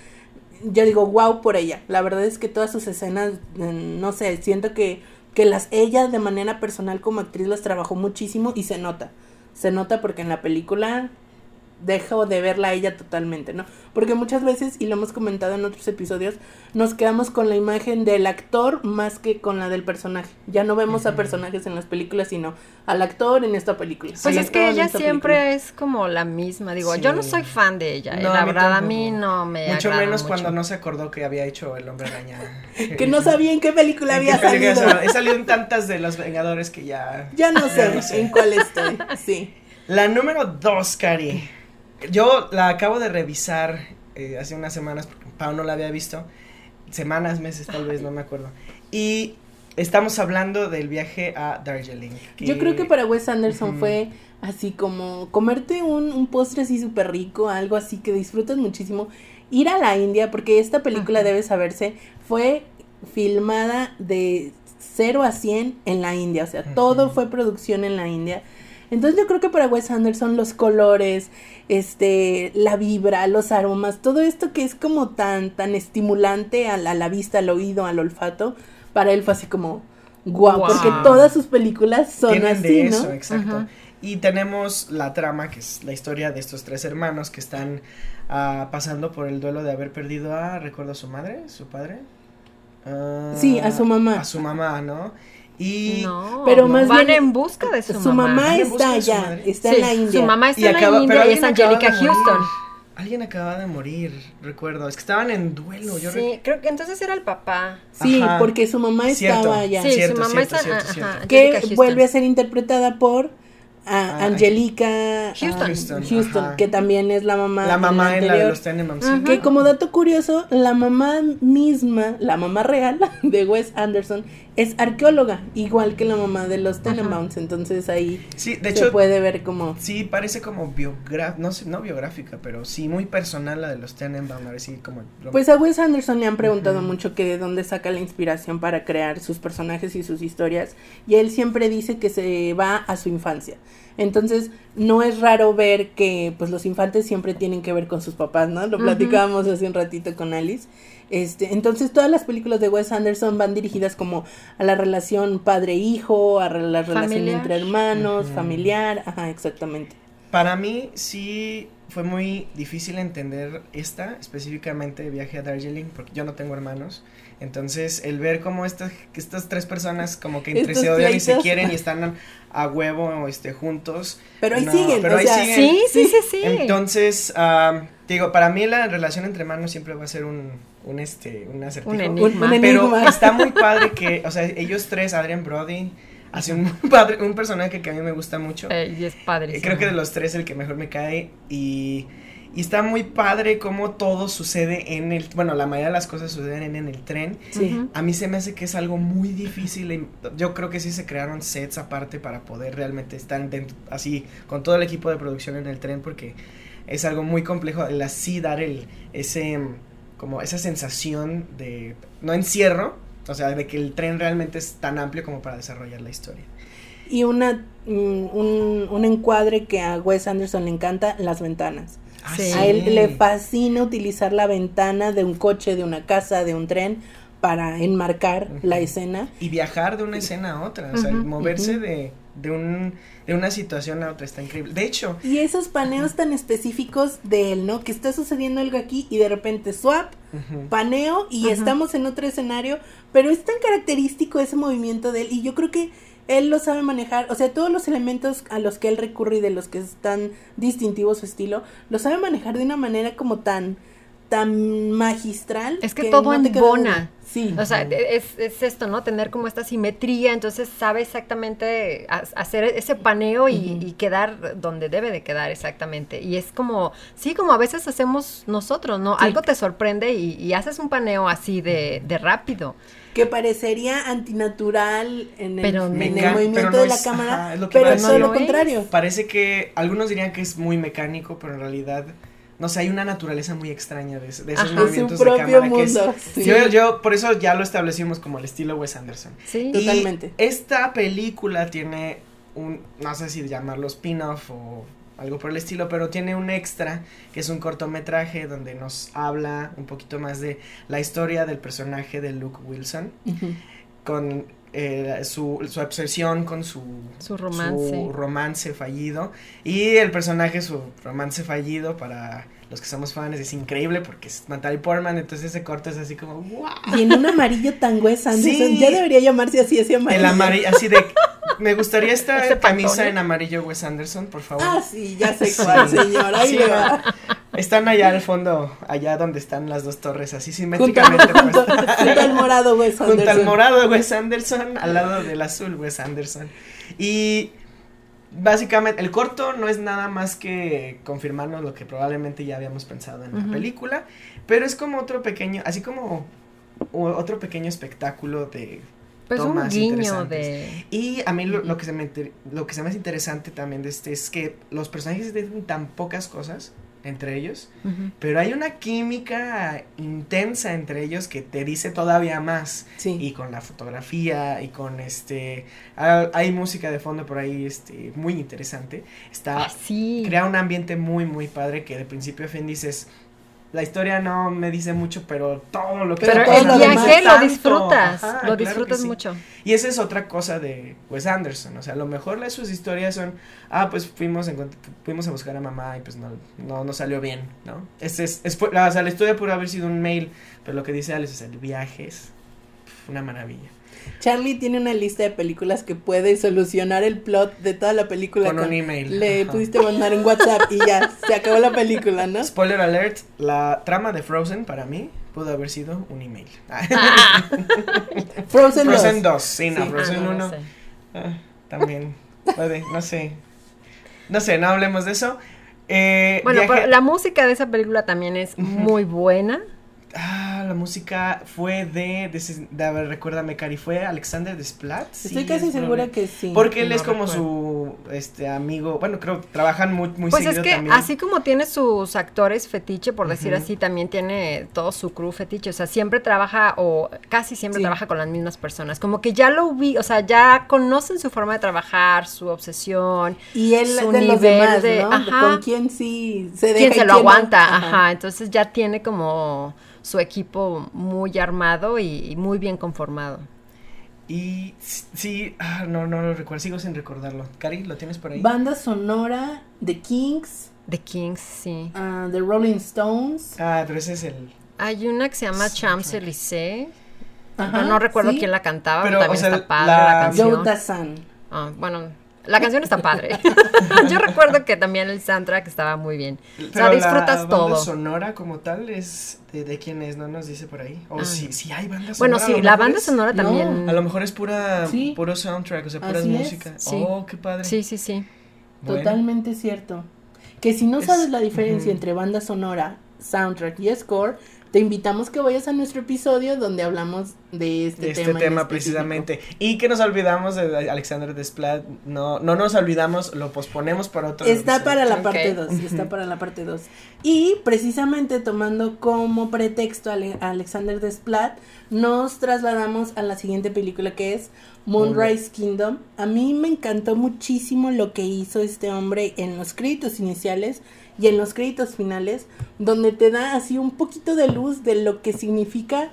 Yo digo, wow por ella. La verdad es que todas sus escenas, eh, no sé, siento que, que las ella de manera personal como actriz las trabajó muchísimo y se nota. Se nota porque en la película dejo de verla a ella totalmente, ¿no? Porque muchas veces, y lo hemos comentado en otros episodios, nos quedamos con la imagen del actor más que con la del personaje. Ya no vemos a personajes en las películas, sino al actor en esta película. Pues es que ella siempre película. es como la misma. Digo, yo no soy fan de ella. eh, No, la a mí verdad, a mí no me Mucho menos mucho. cuando no se acordó que había hecho el hombre araña. Que no sabía en qué película ¿En había qué salido. He salido en tantas de los Vengadores que ya. Ya no sé, no sé. en cuál estoy. Sí. La número dos, Cari. Yo la acabo de revisar eh, hace unas semanas porque Pau no la había visto. Semanas, meses, tal vez, no me acuerdo. Y estamos hablando del viaje a Darjeeling. Yo creo que para Wes Anderson fue así como comerte un, un postre así súper rico, algo así que disfrutas muchísimo. Ir a la India, porque esta película debe saberse, fue filmada de 0 a 100 en la India, o sea, todo fue producción en la India. Entonces yo creo que para Wes Anderson los colores, este, la vibra, los aromas, todo esto que es como tan, tan estimulante a la, a la vista, al oído, al olfato, para él fue así como, guau, Guau. porque todas sus películas son Tienen así, de ¿no? eso, exacto. Y tenemos la trama, que es la historia de estos tres hermanos que están ah, pasando por el duelo de haber perdido a, recuerdo, a su madre, su padre. Ah, Sí, a su mamá. A su mamá, ¿no? Y No, Pero más van bien- en busca de su, Su mamá está de su allá, madre. está Sí, en la India. Su mamá está Y en acaba- la India y es Angelica de. Houston. alguien acaba de morir, recuerdo. Es que estaban en duelo. Yo Sí, creo que entonces era el papá. Sí, Ajá. porque su mamá Cierto. estaba allá. Sí, Cierto, su mamá cierto, está cierto, ajá, que Houston. vuelve a ser interpretada por ah, Ah, Angelica Houston. ah, Houston, Houston, que también es la mamá. La de mamá en la de anterior. los. Que como dato curioso, la mamá misma, la mamá real de Wes Anderson, es arqueóloga, igual que la mamá de los Tenenbaums. Entonces ahí Sí, de se hecho, puede ver como. sí parece como biográfica, no sé, no biográfica, pero sí muy personal la de los Tenenbaum, a ver si como... lo- Pues a Wes Anderson le han preguntado mucho que de dónde saca la inspiración para crear sus personajes y sus historias. Y él siempre dice que se va a su infancia. Entonces, no es raro ver que pues los infantes siempre tienen que ver con sus papás, ¿no? Lo platicábamos hace un ratito con Alice. Este, entonces todas las películas de Wes Anderson van dirigidas como a la relación padre-hijo, a la relación Familiar. entre hermanos, familiar, ajá, exactamente. Para mí sí fue muy difícil entender esta, específicamente Viaje a Darjeeling, porque yo no tengo hermanos. Entonces, el ver cómo estas, estas tres personas como que entre Estos se odian y se quieren y están a huevo este, juntos. Pero ahí No, siguen, pero o ahí sea, siguen. Sí, sí, sí, sí. Entonces, ah, digo, para mí la relación entre hermanos siempre va a ser un, un este, un acertijo. Un un, enigma. un Pero enigma. está muy padre que, o sea, ellos tres, Adrian Brody, hace un, padre, un personaje que a mí me gusta mucho. Eh, y es padre. Eh, Creo que de los tres el que mejor me cae y, y está muy padre cómo todo sucede en el, bueno, la mayoría de las cosas suceden en, en el tren. Sí. A mí se me hace que es algo muy difícil. y Yo creo que sí se crearon sets aparte para poder realmente estar dentro, así con todo el equipo de producción en el tren porque es algo muy complejo el así dar el ese como esa sensación de no encierro, o sea, de que el tren realmente es tan amplio como para desarrollar la historia. Y una, mm, un, un encuadre que a Wes Anderson le encanta, las ventanas. Ah, Sí. A él le fascina utilizar la ventana de un coche, de una casa, de un tren para enmarcar la escena. y viajar de una escena a otra, o sea, moverse de, de, un, de una situación a otra está increíble. De hecho, Y esos paneos tan específicos de él, ¿no? Que está sucediendo algo aquí y de repente swap, paneo y estamos en otro escenario, pero es tan característico ese movimiento de él y yo creo que él lo sabe manejar, o sea, todos los elementos a los que él recurre y de los que están distintivos su estilo, lo sabe manejar de una manera como tan tan magistral Es que todo no embona. Sí. O sea, Ujú. es, es esto, ¿no? Tener como esta simetría, entonces sabe exactamente ha- hacer ese paneo y, quedar donde debe de quedar exactamente. Y es como, sí, como a veces hacemos nosotros, ¿no? Sí. Algo te sorprende y, y haces un paneo así de, de rápido. que parecería antinatural en el, Pero en el movimiento pero no de la es- cámara, ajá, es lo que pero es lo es. contrario. parece que algunos dirían que es muy mecánico, pero en realidad, no sé, hay una naturaleza muy extraña de, esos Ajá. Es su movimientos de cámara que es- sí. Yo, yo, por eso ya lo establecimos como el estilo Wes Anderson. Sí. Y Totalmente. esta película tiene un, no sé si llamarlo spin-off o algo por el estilo, pero tiene un extra que es un cortometraje donde nos habla un poquito más de la historia del personaje de Luke Wilson Ujú. con eh, su, su obsesión con su, Su romance. su romance fallido y el personaje su romance fallido para los que somos fans es increíble porque es Natalie Portman entonces ese corto es así como wow Y en un amarillo tan Wes Anderson, Sí. ya debería llamarse así ese amarillo. el amarillo así de me gustaría esta camisa en amarillo Wes Anderson por favor Ah, sí, ya sé cuál, Sí. señor. Ahí Sí, va. Están allá al fondo allá donde están las dos torres así simétricamente junto- al morado Wes Junto al Anderson. morado Wes Anderson, al lado del azul Wes Anderson. Y básicamente el corto no es nada más que confirmarnos lo que probablemente ya habíamos pensado en la película, pero es como otro pequeño, así como otro pequeño espectáculo de Pues un guiño de... y a mí lo, lo que se me lo que se me hace interesante también de este es que los personajes dicen tan pocas cosas entre ellos pero hay una química intensa entre ellos que te dice todavía más. Sí. Y con la fotografía y con este... ah, hay música de fondo por ahí este, muy interesante. Está... Ah, sí. Crea un ambiente muy, muy padre que de principio a fin dices... la historia no me dice mucho, pero todo lo que Pero el viaje lo disfrutas, Ajá, lo claro disfrutas sí. mucho. Y esa es otra cosa de Wes Anderson, o sea, a lo mejor sus historias son, ah, pues fuimos, encont- fuimos a buscar a mamá y pues no, no, no salió bien, ¿no? Este es, es, la, o sea, la historia pudo haber sido un mail, pero lo que dice Alex es el viaje es una maravilla. Charlie tiene una lista de películas que puede solucionar el plot de toda la película. Con un email. Le Ajá. pudiste mandar un WhatsApp y ya, se acabó la película, ¿no? Spoiler alert, la trama de Frozen para mí pudo haber sido un email. Frozen, Frozen 2. 2, sí, no, Sí. Frozen Ah, no, 1 no sé. ah, también puede, no sé. No sé, no hablemos de eso. Eh, Bueno, viaje- pero la música de esa película también es muy buena. Ah, la música fue de, de, de- a ver, recuérdame, Cari, fue Alexander Desplat. Estoy casi segura que sí. Porque él No es como recuerdo. su este amigo, bueno, creo que trabajan muy, muy Pues es que también. así como tiene sus actores fetiche, por decir así, también tiene todo su crew fetiche. O sea, siempre trabaja o casi siempre Sí. trabaja con las mismas personas. Como que ya lo vi, o sea, ya conocen su forma de trabajar, su obsesión, Y él su de los nivel demás, de- ¿no? ajá. Con quién sí se deja quién y se lo quién no. aguanta. Ajá. Entonces ya tiene como su equipo muy armado y, y muy bien conformado. Y sí, ah, no, no lo recuerdo, sigo sin recordarlo. Cari, ¿lo tienes por ahí? Banda sonora, The Kings, The Kings, sí. ah, The Rolling Stones. Ah, pero ese es el... Hay una que se llama. Champs-Élysées. No recuerdo sí. quién la cantaba, Pero, pero también o sea, está padre la- la, canción. Joe Dassin. Ah, bueno, la canción está padre. Yo recuerdo que también el soundtrack estaba muy bien. O sea, disfrutas la banda todo. sonora como tal es de, de quién es, no nos dice por ahí. O Ah. si sí, hay banda sonora. Bueno, sí, la banda es- sonora no, también. A lo mejor es pura, Sí. puro soundtrack, o sea, Así es. músicas. Sí. Oh, qué padre. Sí, sí, sí. Bueno. Totalmente cierto. Que si no Es- sabes la diferencia entre banda sonora, soundtrack y score, te invitamos que vayas a nuestro episodio donde hablamos de este, de este tema. precisamente. Y que nos olvidamos de Alexander Desplat. No, no nos olvidamos, lo posponemos para otro Está episodio. para la parte 2, está para la parte 2. Y precisamente tomando como pretexto a Ale- a Alexander Desplat, nos trasladamos a la siguiente película que es Moonrise Kingdom. A mí me encantó muchísimo lo que hizo este hombre en los créditos iniciales y en los créditos finales, donde te da así un poquito de luz de lo que significa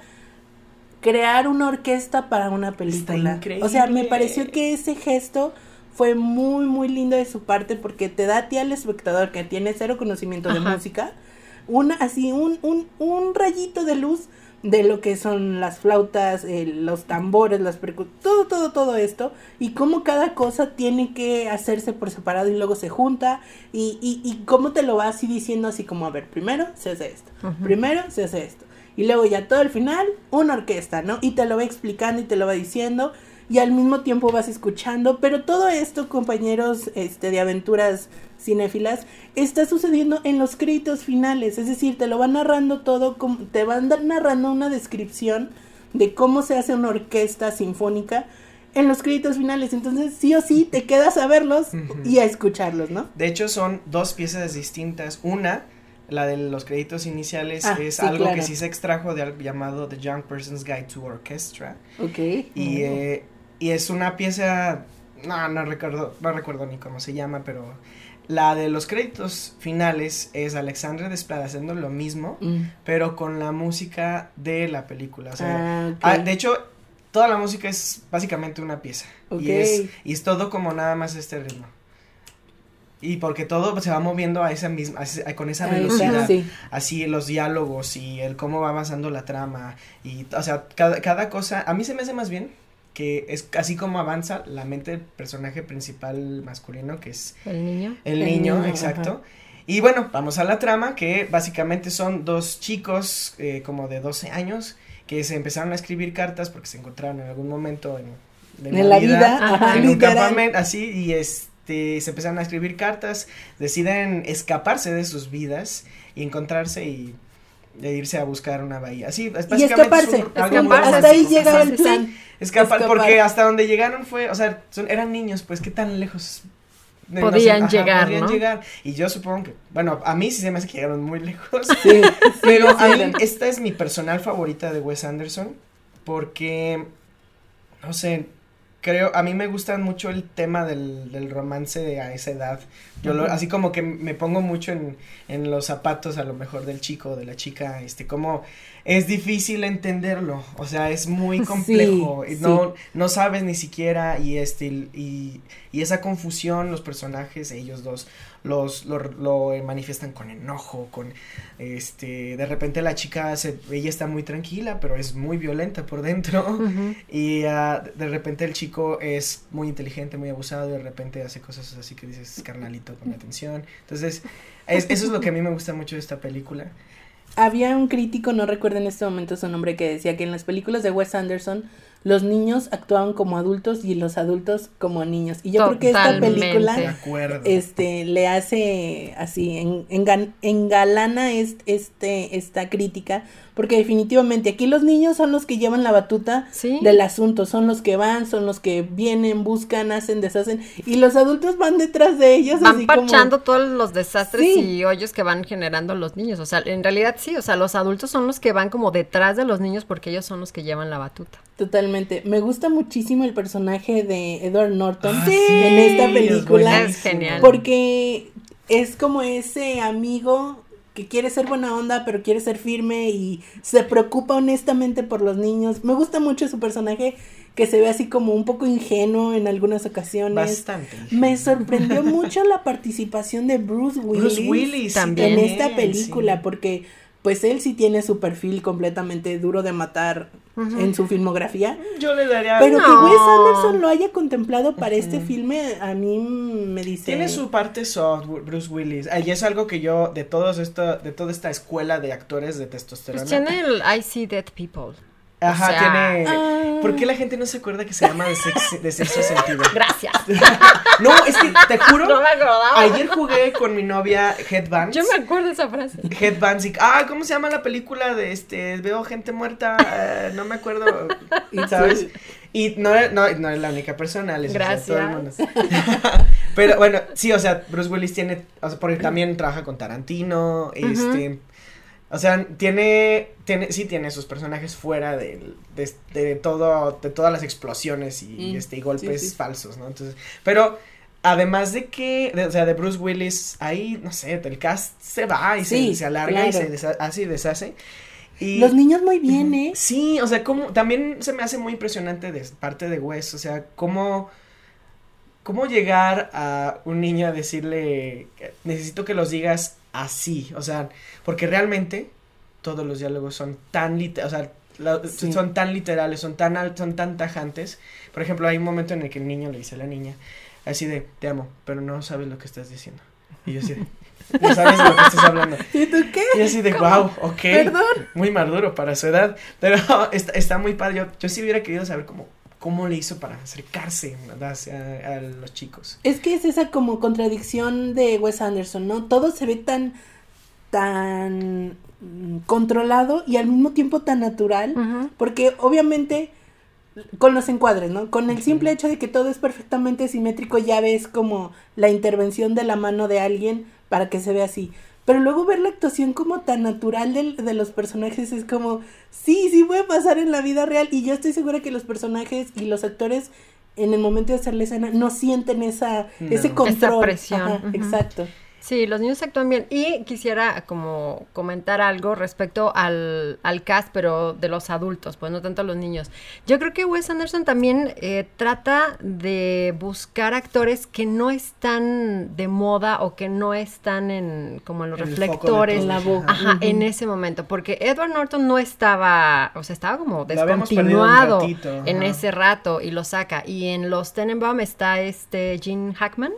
crear una orquesta para una película. increíble. O sea, me pareció que ese gesto fue muy, muy lindo de su parte porque te da a ti al espectador que tiene cero conocimiento de música, una, así, un, un, un rayito de luz de lo que son las flautas, eh, los tambores, las percusiones, todo, todo, todo esto, y cómo cada cosa tiene que hacerse por separado y luego se junta, y, y, y cómo te lo va así diciendo, así como, a ver, primero se hace esto, primero se hace esto, y luego ya todo el final, una orquesta, ¿no? Y te lo va explicando y te lo va diciendo, y al mismo tiempo vas escuchando, pero todo esto, compañeros este, de aventuras cinéfilas, está sucediendo en los créditos finales, es decir, te lo va narrando todo, te van narrando una descripción de cómo se hace una orquesta sinfónica en los créditos finales, entonces sí o sí te quedas a verlos y a escucharlos, ¿no? De hecho, son dos piezas distintas. Una, la de los créditos iniciales, Ah, es sí, algo que sí se extrajo de algo llamado The Young Person's Guide to Orchestra. Ok. Y, eh, y es una pieza, no, no recuerdo, no recuerdo ni cómo se llama, pero la de los créditos finales es Alexandre Desplat haciendo lo mismo, Mm. pero con la música de la película. O sea, Ah, ah, de hecho, toda la música es básicamente una pieza. Y, es, y es todo como nada más este ritmo. Y porque todo se va moviendo a esa misma, a con esa está, velocidad sí. así los diálogos y el cómo va avanzando la trama y o sea cada, cada cosa a mí se me hace más bien que es así como avanza la mente del personaje principal masculino que es El niño. el, El niño, niño, exacto ajá. y bueno vamos a la trama que básicamente son dos chicos eh, como de 12 años que se empezaron a escribir cartas porque se encontraron en algún momento en, de En la vida, ajá, en un campamento así y este se empezaron a escribir cartas deciden escaparse de sus vidas y encontrarse y de irse a buscar una bahía. Así es Y básicamente escaparse, es un- escaparse, hasta ahí sí, el sí, plan. escapar escapar. porque hasta donde llegaron fue o sea son, eran niños pues qué tan lejos de- no sé, Podían llegar, podían ¿no? llegar. Y yo supongo que bueno a mí sí se me hace que llegaron muy lejos. Sí, pero sí, a mí esta es mi personal favorita de Wes Anderson porque no sé creo, a mí me gusta mucho el tema del, del romance a esa edad. Yo lo, así como que me pongo mucho en, en los zapatos a lo mejor del chico o de la chica, este, como es difícil entenderlo, o sea, es muy complejo, Sí, no, no sabes ni siquiera y este, y, y esa confusión, los personajes, ellos dos, los, lo, lo manifiestan con enojo, con, este, de repente la chica, se, ella está muy tranquila, pero es muy violenta por dentro, y ah, de repente el chico es muy inteligente, muy abusado, y de repente hace cosas así que dices, carnalito, con atención. Entonces, es- eso es lo que a mí me gusta mucho de esta película. Había un crítico, no recuerdo en este momento su nombre, que decía que en las películas de Wes Anderson los niños actuaban como adultos y los adultos como niños. Y yo creo que esta película este le hace así en, engan- engalana es- este esta crítica porque definitivamente aquí los niños son los que llevan la batuta Sí. del asunto son los que van son los que vienen buscan hacen deshacen y los adultos van detrás de ellos Van así como parchando todos los desastres Sí. y hoyos que van generando los niños. O sea, en realidad sí, o sea, los adultos son los que van como detrás de los niños porque ellos son los que llevan la batuta. totalmente me gusta muchísimo el personaje de Edward Norton Ah, en esta es película. Es genial. Porque es como ese amigo que quiere ser buena onda, pero quiere ser firme y se preocupa honestamente por los niños. Me gusta mucho su personaje que se ve así como un poco ingenuo en algunas ocasiones. Bastante. Me sorprendió mucho la participación de Bruce Willis, Bruce Willis sí, También. en esta sí. película, porque pues él sí tiene su perfil completamente duro de matar en su filmografía. Yo le daría. Pero que. Wes Anderson lo haya contemplado para este filme, a mí me dice... Tiene su parte soft, Bruce Willis. Y es algo que yo, de todos esto, de toda esta escuela de actores de testosterona. Pues tiene el I See Dead People. Ajá, o sea- tiene. Ah. ¿Por qué la gente no se acuerda que se llama de, sex- de sexo sentido? Gracias. No, es que te juro. No me acordaba. Ayer jugué con mi novia Headbands. Yo me acuerdo esa frase. Headbands y ah, ¿cómo se llama la película de este? Veo gente muerta, eh, no me acuerdo, ¿sabes? Y no, no, no es la única persona, les todo el mundo. Pero bueno, sí, o sea, Bruce Willis tiene, o sea, porque también trabaja con Tarantino, este, o sea, tiene, tiene, sí tiene sus personajes fuera de, de todo, de todas las explosiones y, Mm, este, y golpes sí, sí. falsos, ¿no? Entonces, pero además de que, de- o sea, de Bruce Willis, ahí, no sé, el cast se va y Sí, se, se alarga y se desha- hace y deshace. Y, Los niños muy bien, ¿eh? Sí, o sea, como también se me hace muy impresionante de parte de Wes, o sea, cómo cómo llegar a un niño a decirle necesito que los digas así, o sea, porque realmente todos los diálogos son tan lit- o sea, la- Sí. son tan literales, son tan son tan tajantes. Por ejemplo, hay un momento en el que el niño le dice a la niña así de, "Te amo, pero no sabes lo que estás diciendo." Y yo así de, "No sabes de lo que estás hablando." ¿Y tú qué? Y así de, wow, ok. Perdón. Muy maduro para su edad. Pero está, está muy padre. Yo, yo sí hubiera querido saber cómo, cómo le hizo para acercarse a los chicos. Es que es esa como contradicción de Wes Anderson, ¿no? Todo se ve tan, tan controlado y al mismo tiempo tan natural, porque obviamente con los encuadres, ¿no? Con el simple hecho de que todo es perfectamente simétrico ya ves como la intervención de la mano de alguien para que se vea así. Pero luego ver la actuación como tan natural del- de, los personajes es como, sí, sí puede pasar en la vida real. Y yo estoy segura que los personajes y los actores en el momento de hacer la escena no sienten esa, No. ese Esa control. presión, Ajá, ujú. Exacto. Sí, los niños actúan bien. Y quisiera como comentar algo respecto al, al cast, pero de los adultos, pues no tanto los niños. Yo creo que Wes Anderson también eh, trata de buscar actores que no están de moda o que no están en como en los En reflectores. En la boca. Ajá, en ese momento, porque Edward Norton no estaba, o sea, estaba como descontinuado ratito, en ese rato y lo saca. Y en los Tenenbaum está este Gene Hackman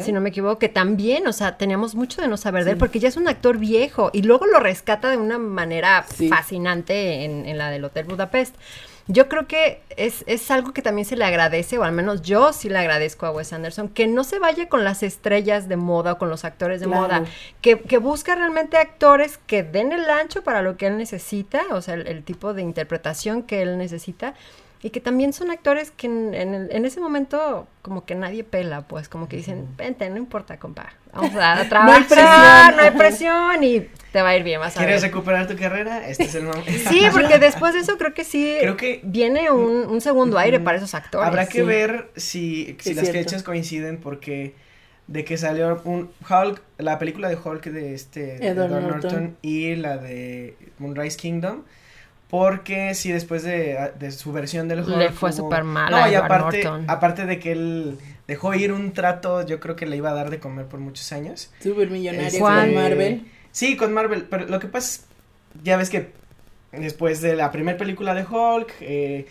Si no me equivoco, que también, o sea, teníamos mucho de no saber de él, porque ya es un actor viejo y luego lo rescata de una manera Sí. fascinante en, en la del Hotel Budapest. Yo creo que es, es algo que también se le agradece, o al menos yo sí le agradezco a Wes Anderson, que no se vaya con las estrellas de moda o con los actores de Claro. moda, que, que busca realmente actores que den el ancho para lo que él necesita, o sea, el, el tipo de interpretación que él necesita, y que también son actores que en, en el- en ese momento como que nadie pela, pues como que dicen, vente, no importa, compa, vamos a, a No hay trabajar, no hay presión. presión, y te va a ir bien, vas a ¿Quieres ver. recuperar tu carrera? Este es el momento. Sí, porque después de eso creo que sí Creo que viene un, un segundo aire para esos actores. Habrá que sí. ver si, si Es las cierto. fechas coinciden porque de que salió un Hulk, la película de Hulk de este Edward Edward Norton. Norton y la de Moonrise Kingdom. Porque sí, después de, de su versión del Hulk. Le fue súper mal No, a y aparte, Norton. aparte de que él dejó ir un trato, yo creo que le iba a dar de comer por muchos años. Super millonaria Este, con Marvel. Sí, con Marvel, pero lo que pasa es, ya ves que después de la primera película de Hulk, eh,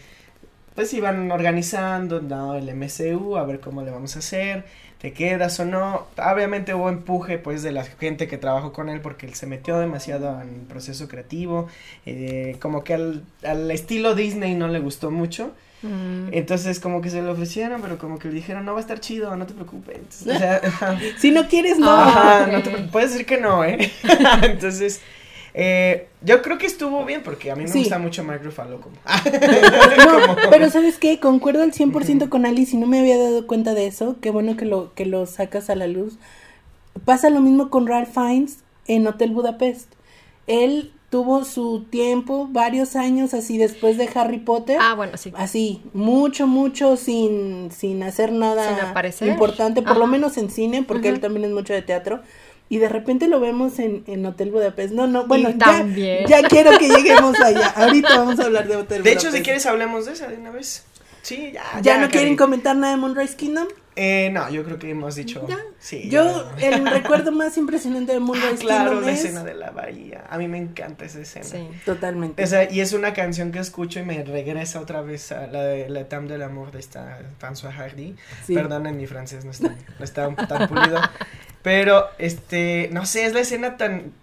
pues iban organizando, no, el MCU, a ver cómo le vamos a hacer, te quedas o no. Obviamente hubo empuje, pues, de la gente que trabajó con él porque él se metió demasiado en el proceso creativo, eh, como que al, al estilo Disney no le gustó mucho. Mm. Entonces como que se lo ofrecieron, pero como que le dijeron, no va a estar chido, no te preocupes. O sea, Si no quieres, no. Ajá, no te puedes decir que no, ¿eh? Entonces, eh, yo creo que estuvo bien porque a mí me Sí. gusta mucho Mark Ruffalo como. No, pero ¿sabes qué? Concuerdo al 100% con Alice y no me había dado cuenta de eso. Qué bueno que lo, que lo sacas a la luz. Pasa lo mismo con Ralph Fiennes en Hotel Budapest. Él tuvo su tiempo, varios años así después de Harry Potter. Ah, bueno, sí. Así, mucho, mucho sin, sin hacer nada Sin importante, por Ajá. lo menos en cine, porque él también es mucho de teatro. Y de repente lo vemos en, en Hotel Budapest. No, no, bueno, Y ya, también. ya quiero que lleguemos allá. Ahorita vamos a hablar de Hotel De hecho, Budapest. si quieres hablemos de esa de una vez. Sí, ya. ¿Ya, no quieren comentar nada de Moonrise Kingdom? Eh, no, yo creo que hemos dicho. Ya. Sí. Yo, ya. el recuerdo más impresionante de Ah, Moonrise claro, Kingdom la es... escena de la bahía. A mí me encanta esa escena. Sí. Totalmente. O sea, y es una canción que escucho y me regresa otra vez a la de La Tame de l'Amour de esta François Hardy. Sí. Perdonen, mi francés no está, no está tan pulido. Pero, este, no sé, es la escena tan,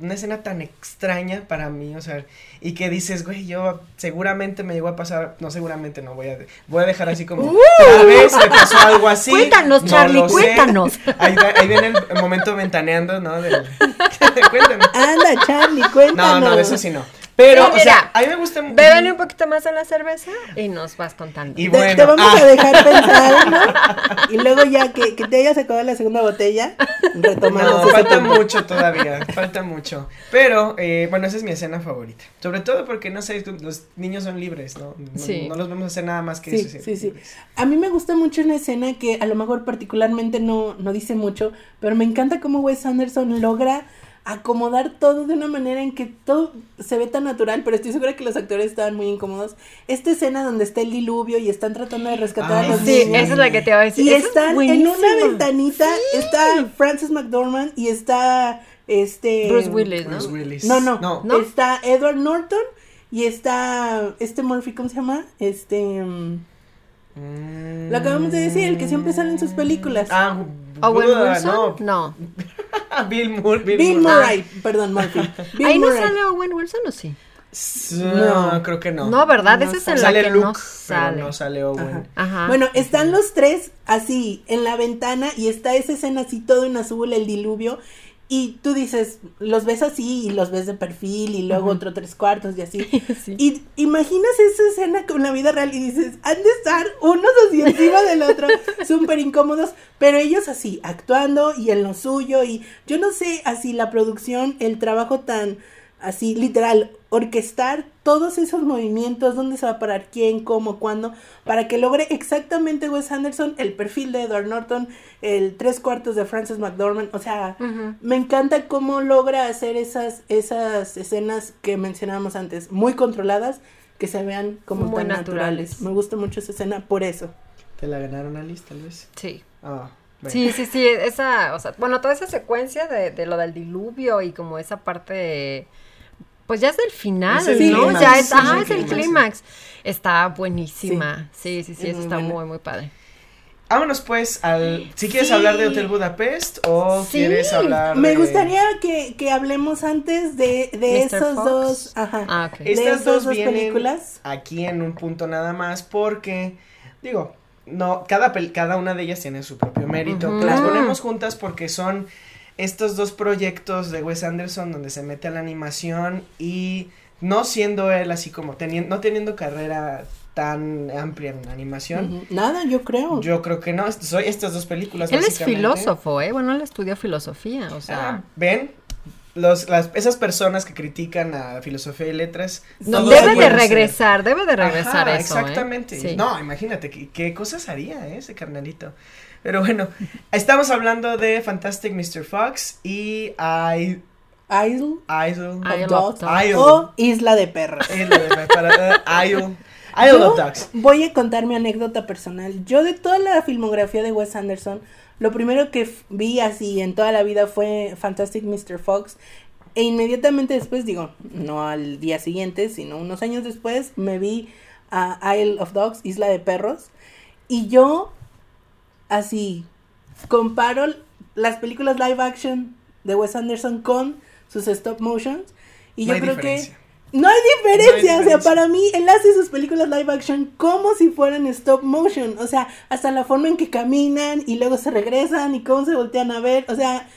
una escena tan extraña para mí, o sea, y que dices, güey, yo seguramente me llegó a pasar, no seguramente, no, voy a, voy a dejar así como, tal vez me pasó algo así. Cuéntanos, no Charlie, lo sé". cuéntanos. Ahí, va- ahí viene el momento ventaneando, ¿no? Del, cuéntanos. Anda, Charlie, No, cuéntanos. no, de eso sí no. Pero, Sí, o sea, a mí me gusta mucho. Bébele un poquito más de la cerveza y nos vas contando. Y Te, bueno, te vamos ah. a dejar pensar, ¿no? Y luego ya que, que te hayas acabado la segunda botella, retomamos No, falta tema. mucho todavía, falta mucho. Pero, eh, bueno, esa es mi escena favorita. Sobre todo porque, no sé, los niños son libres, ¿no? No, Sí. no los vamos a hacer nada más que Sí, eso. sí, sí. libres. A mí me gusta mucho una escena que a lo mejor particularmente no, no dice mucho, pero me encanta cómo Wes Anderson logra acomodar todo de una manera en que todo se ve tan natural, pero estoy segura que los actores estaban muy incómodos. Esta escena donde está el diluvio y están tratando de rescatar a Ay, los Sí, niños. esa es la que te iba a decir. Y es están en una ventanita, está Francis McDormand y está este Bruce Willis, ¿no? Bruce Willis. No, no, No. ¿No? Está Edward Norton y está este Murphy, ¿cómo se llama? Este Mm. lo acabamos de decir, el que siempre sale en sus películas. Ah, ¿Owen Buda, Wilson? no. No. Bill Moore. Bill, Bill Murray. Murray, perdón, Murphy. Bill ¿Ahí no sale Owen Wilson o sí? No, No. creo que no. No, ¿verdad? No Esa es sale. en la sale que Luke, no pero sale. no sale Owen. Ajá. Bueno, están los tres así en la ventana y está esa escena así todo en azul, el diluvio. Y tú dices, los ves así y los ves de perfil y luego otro tres cuartos y así. Sí. Y imaginas esa escena con la vida real y dices, han de estar unos así encima del otro, súper incómodos, pero ellos así, actuando y en lo suyo. Y yo no sé, así la producción, el trabajo tan así, literal, orquestar todos esos movimientos, dónde se va a parar quién, cómo, cuándo, para que logre exactamente Wes Anderson el perfil de Edward Norton, el tres cuartos de Francis McDormand, o sea, me encanta cómo logra hacer esas, esas escenas que mencionábamos antes, muy controladas, que se vean como Muy tan naturales. naturales. Me gusta mucho esa escena por eso. Te la ganaron a Liz, tal vez. Sí. Ah. Sí, sí, sí, esa, o sea, bueno, toda esa secuencia de, de lo del diluvio y como esa parte, pues ya es el final, Es el ¿no? clímax, Ya es, sí, ajá, es el clímax. Está buenísima. Sí, sí, sí, es eso muy está buena. muy, muy padre. Vámonos pues al. Si quieres Sí. hablar de Hotel Budapest o Sí. quieres hablar. Me de- gustaría que, que hablemos antes de, de esos Fox. dos, ajá, Ah, de Estas dos películas. aquí en un punto nada más porque, digo, no, cada, cada una de ellas tiene su propio mérito. Las Claro. ponemos juntas porque son estos dos proyectos de Wes Anderson donde se mete a la animación y no siendo él así como teniendo, no teniendo carrera tan amplia en animación. Nada, yo creo. Yo creo que no, soy estas dos películas. Él es filósofo, ¿eh? Bueno, él estudió filosofía, o Ah, sea. ven, los, las, esas personas que critican a filosofía y letras. No, debe de ser. regresar, debe de regresar Ajá, eso. ¿eh? Exactamente. Sí. No, imagínate qué, qué cosas haría ¿eh? ese carnalito. Pero bueno, estamos hablando de Fantastic Mr. Fox y I, Isle. Isle of Dogs. Isle. o Isla de Perros. Es lo de- para- uh, Isle. Isle Yo of Dogs. voy a contar mi anécdota personal. Yo de toda la filmografía de Wes Anderson, lo primero que vi así en toda la vida fue Fantastic Mr. Fox. E inmediatamente después, digo, no al día siguiente, sino unos años después, me vi a Isle of Dogs, Isla de Perros. Y yo, así, comparo las películas live action de Wes Anderson con sus stop motions. Y No yo creo diferencia. que no hay diferencia, No hay o sea, para mí él hace sus películas live action como si fueran stop motion, o sea, hasta la forma en que caminan y luego se regresan y cómo se voltean a ver, o sea,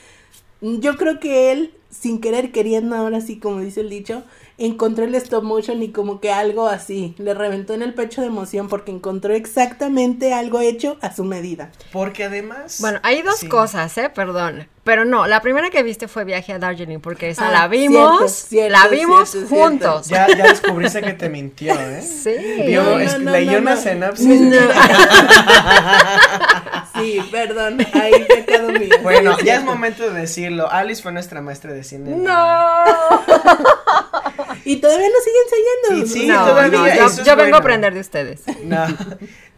yo creo que él, sin querer queriendo, ahora sí, como dice el dicho, encontró el stop motion y como que algo así, le reventó en el pecho de emoción porque encontró exactamente algo hecho a su medida. Porque además. Bueno, hay dos sí. cosas, ¿eh? Perdón. Pero no, la primera que viste fue Viaje a Darjeeling, porque esa Ah, la vimos, cierto, la vimos cierto, cierto. juntos. Ya, ya descubriste que te mintió, ¿eh? Sí. Vio- No, no, es- no, leyó no, una sinopsis. Sí, perdón, ahí pecado mío. Bueno, ya es momento de decirlo. Alice fue nuestra maestra de cine. No. Y todavía nos sigue enseñando. Y sí, no, todavía, no, yo, vengo a aprender de ustedes. No.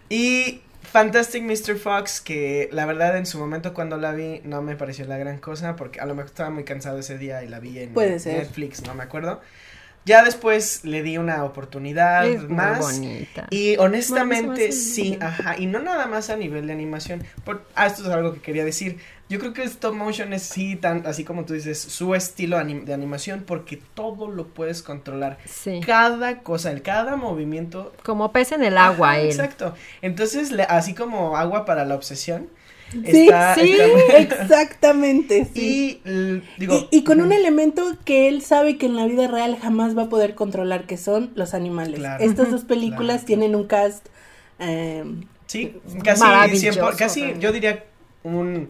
Y Fantastic Mr. Fox, que la verdad en su momento cuando la vi no me pareció la gran cosa, porque a lo mejor estaba muy cansado ese día y la vi en Puede ser. Netflix, no me acuerdo. Ya después le di una oportunidad Es muy más. bonita. Y honestamente, sí, ajá, y no nada más a nivel de animación. Por, ah, esto es algo que quería decir. Yo creo que el stop motion es sí, tan, así como tú dices, su estilo anim- de animación, porque todo lo puedes controlar. Sí. Cada cosa, el cada movimiento. Como pez en el agua, Ajá, él. Exacto. Entonces, le- así como agua para la obsesión. Sí, está- sí, está- exactamente, sí. y l- digo. Y, y con un elemento que él sabe que en la vida real jamás va a poder controlar, que son los animales. Claro. Estas dos películas Claro. tienen un cast eh, Sí, casi Maravilloso, 100%, casi yo diría un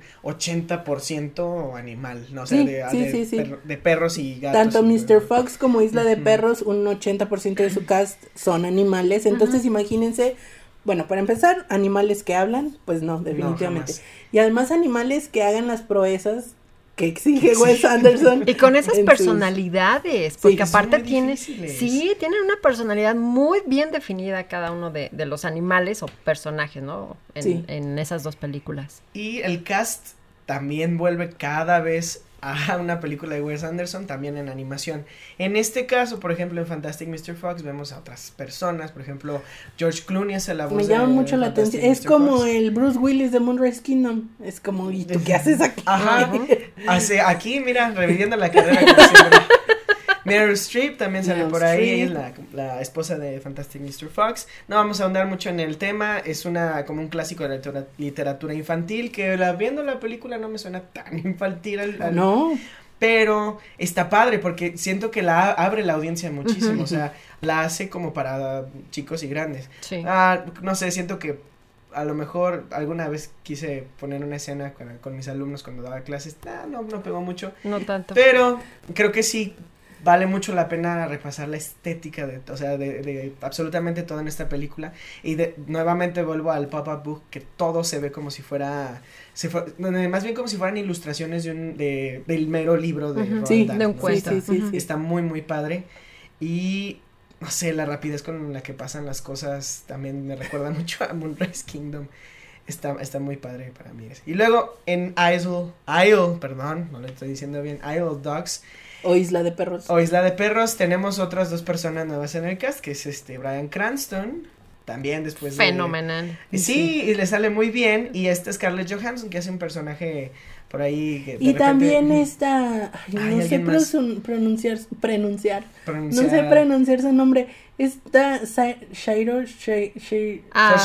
80% animal, no sé, Sí, de, sí, de sí, sí. perro- de perros y gatos. tanto y- Mr. Fox como Isla de. Perros, un 80% de su cast son animales. Entonces imagínense, bueno, para empezar, animales que hablan, pues no, definitivamente. y además animales que hagan las proezas que exige Sí. Wes Anderson. Y con esas sus- personalidades, porque aparte tiene, sí, tienen una personalidad muy bien definida cada uno de, de los animales o personajes, ¿no? En, Sí. en esas dos películas. Y el cast también vuelve cada vez a una película de Wes Anderson, también en animación. En este caso, por ejemplo, en Fantastic Mr. Fox vemos a otras personas, por ejemplo, George Clooney hace la voz Me de llama mucho la atención. Es Mr. como Fox. el Bruce Willis de Moonrise Kingdom. Es como, ¿y tú qué haces aquí? Ajá. Hace aquí, mira, reviviendo la carrera como siempre. Meryl Streep también sale Meryl por ahí, es la, la esposa de Fantastic Mr. Fox. No vamos a ahondar mucho en el tema, es una como un clásico de la litera- literatura infantil que la, viendo la película no me suena tan infantil al- al- No, pero está padre porque siento que la abre la audiencia muchísimo, o sea, la hace como para chicos y grandes. Sí. Ah, no sé, siento que a lo mejor alguna vez quise poner una escena con, con mis alumnos cuando daba clases, ah, no, no pegó mucho, No tanto. pero creo que sí vale mucho la pena repasar la estética de, o sea, de, de absolutamente todo en esta película y de, nuevamente vuelvo al pop-up book que todo se ve como si fuera, se fue- más bien como si fueran ilustraciones de un, de, del mero libro de Ujú. Roald Sí, Dahl, de un ¿no? cuento. sí, sí, sí, Ujú. sí. Está muy, muy padre. Y no sé, la rapidez con la que pasan las cosas también me recuerda mucho a Moonrise Kingdom. Está, está muy padre para mí. Y luego en Isle, Isle, perdón, no lo estoy diciendo bien, Isle of Dogs o Isla de Perros. o Isla de Perros, tenemos otras dos personas nuevas en el cast, que es este Brian Cranston, también después de... Fenomenal. Sí, y le sale muy bien. Y esta Scarlett Johansson, que hace un personaje por ahí que de Y repente- también está, ay, Ay, no sé prosun- pronunciar, pronunciar, pronunciar- no sé pronunciar su nombre. Está Sa- Shairo, Shai- Shai- Ah,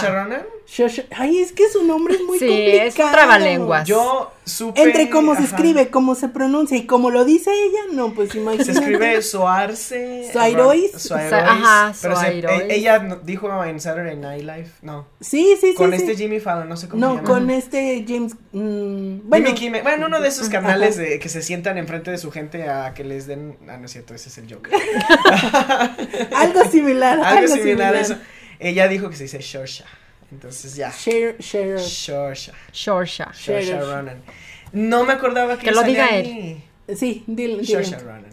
ay, es que su nombre es muy Sí, complicado. es trabalenguas. Yo supe. Entre cómo se ajá, escribe, cómo se pronuncia y cómo lo dice ella, no, pues imagínate. Se escribe Soarse. Suairois. Suairois. Ajá, Pero se- e- ella dijo en Saturday Night Live. No. Sí, sí, sí. Con sí. este Jimmy Fallon, no sé cómo se No, llama. con este James. mm, bueno, Jimmy anime. Bueno, uno de esos canales de, que se sientan enfrente de su gente a que les den. Ah, no es cierto, ese es el Joker. algo similar. algo, similar, a eso. Ella dijo que se dice Shorsha. Entonces ya. Share, share. Shorsha. Shorsha. Shorsha Ronan. No me acordaba que, que lo diga él. Sí, dile. Shorsha Ronan.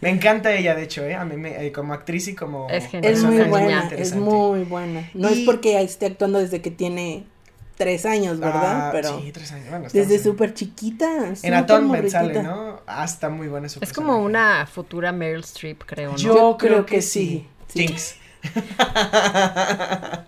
Me encanta ella, de hecho, ¿eh? A mí me, eh, como actriz y como. Es, es muy buena. Es muy buena. No y... es porque esté actuando desde que tiene tres años, ¿verdad? Ah, Pero sí, tres años. Bueno, desde súper chiquita. En Atonement sale, ¿no? Ah, está muy buena su Es como una futura Meryl Streep, creo, ¿no? Yo, Yo creo, que, que sí. sí. Jinx.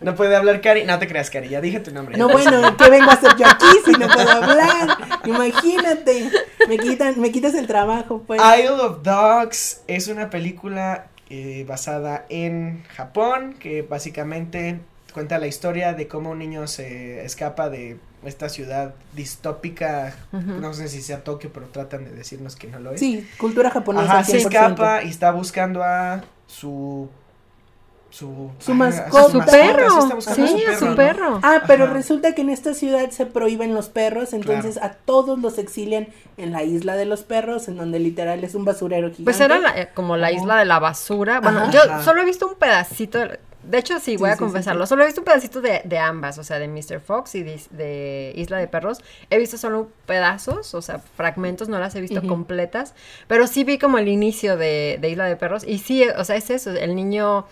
No puede hablar Cari. No te creas, Cari. Ya dije tu nombre. No, bueno, ¿qué vengo a hacer yo aquí si no puedo hablar? Imagínate. Me, quitan, me quitas el trabajo, pues. Isle of Dogs es una película eh, basada en Japón que básicamente cuenta la historia de cómo un niño se escapa de esta ciudad distópica, uh -huh. no sé si sea Tokio, pero tratan de decirnos que no lo es. Sí, cultura japonesa. Ajá, 100%. se escapa y está buscando a su su, su mascota, su, perro. Sí, sí, a su perro. ¿no? Ah, pero Ajá. resulta que en esta ciudad se prohíben los perros, entonces claro. a todos los exilian en la isla de los perros, en donde literal es un basurero gigante. Pues era la, eh, como la isla de la basura. Bueno, Ajá. yo solo he visto un pedacito. De hecho, sí, voy sí, a confesarlo. Sí, sí, Solo he visto un pedacito de, de, ambas, o sea, de Mr. Fox y de, de, Isla de Perros. He visto solo pedazos, o sea, fragmentos, no las he visto uh -huh. completas. Pero sí vi como el inicio de, de Isla de Perros. Y sí, o sea, es eso, el niño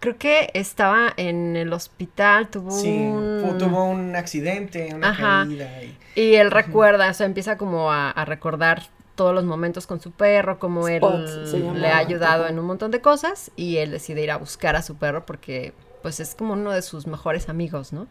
creo que estaba en el hospital, tuvo sí, un... tuvo un accidente, una Ajá. caída. Y... y él recuerda, o sea, empieza como a, a, recordar todos los momentos con su perro, como Spot, él le ha ayudado en un montón de cosas y él decide ir a buscar a su perro porque pues es como uno de sus mejores amigos, ¿no?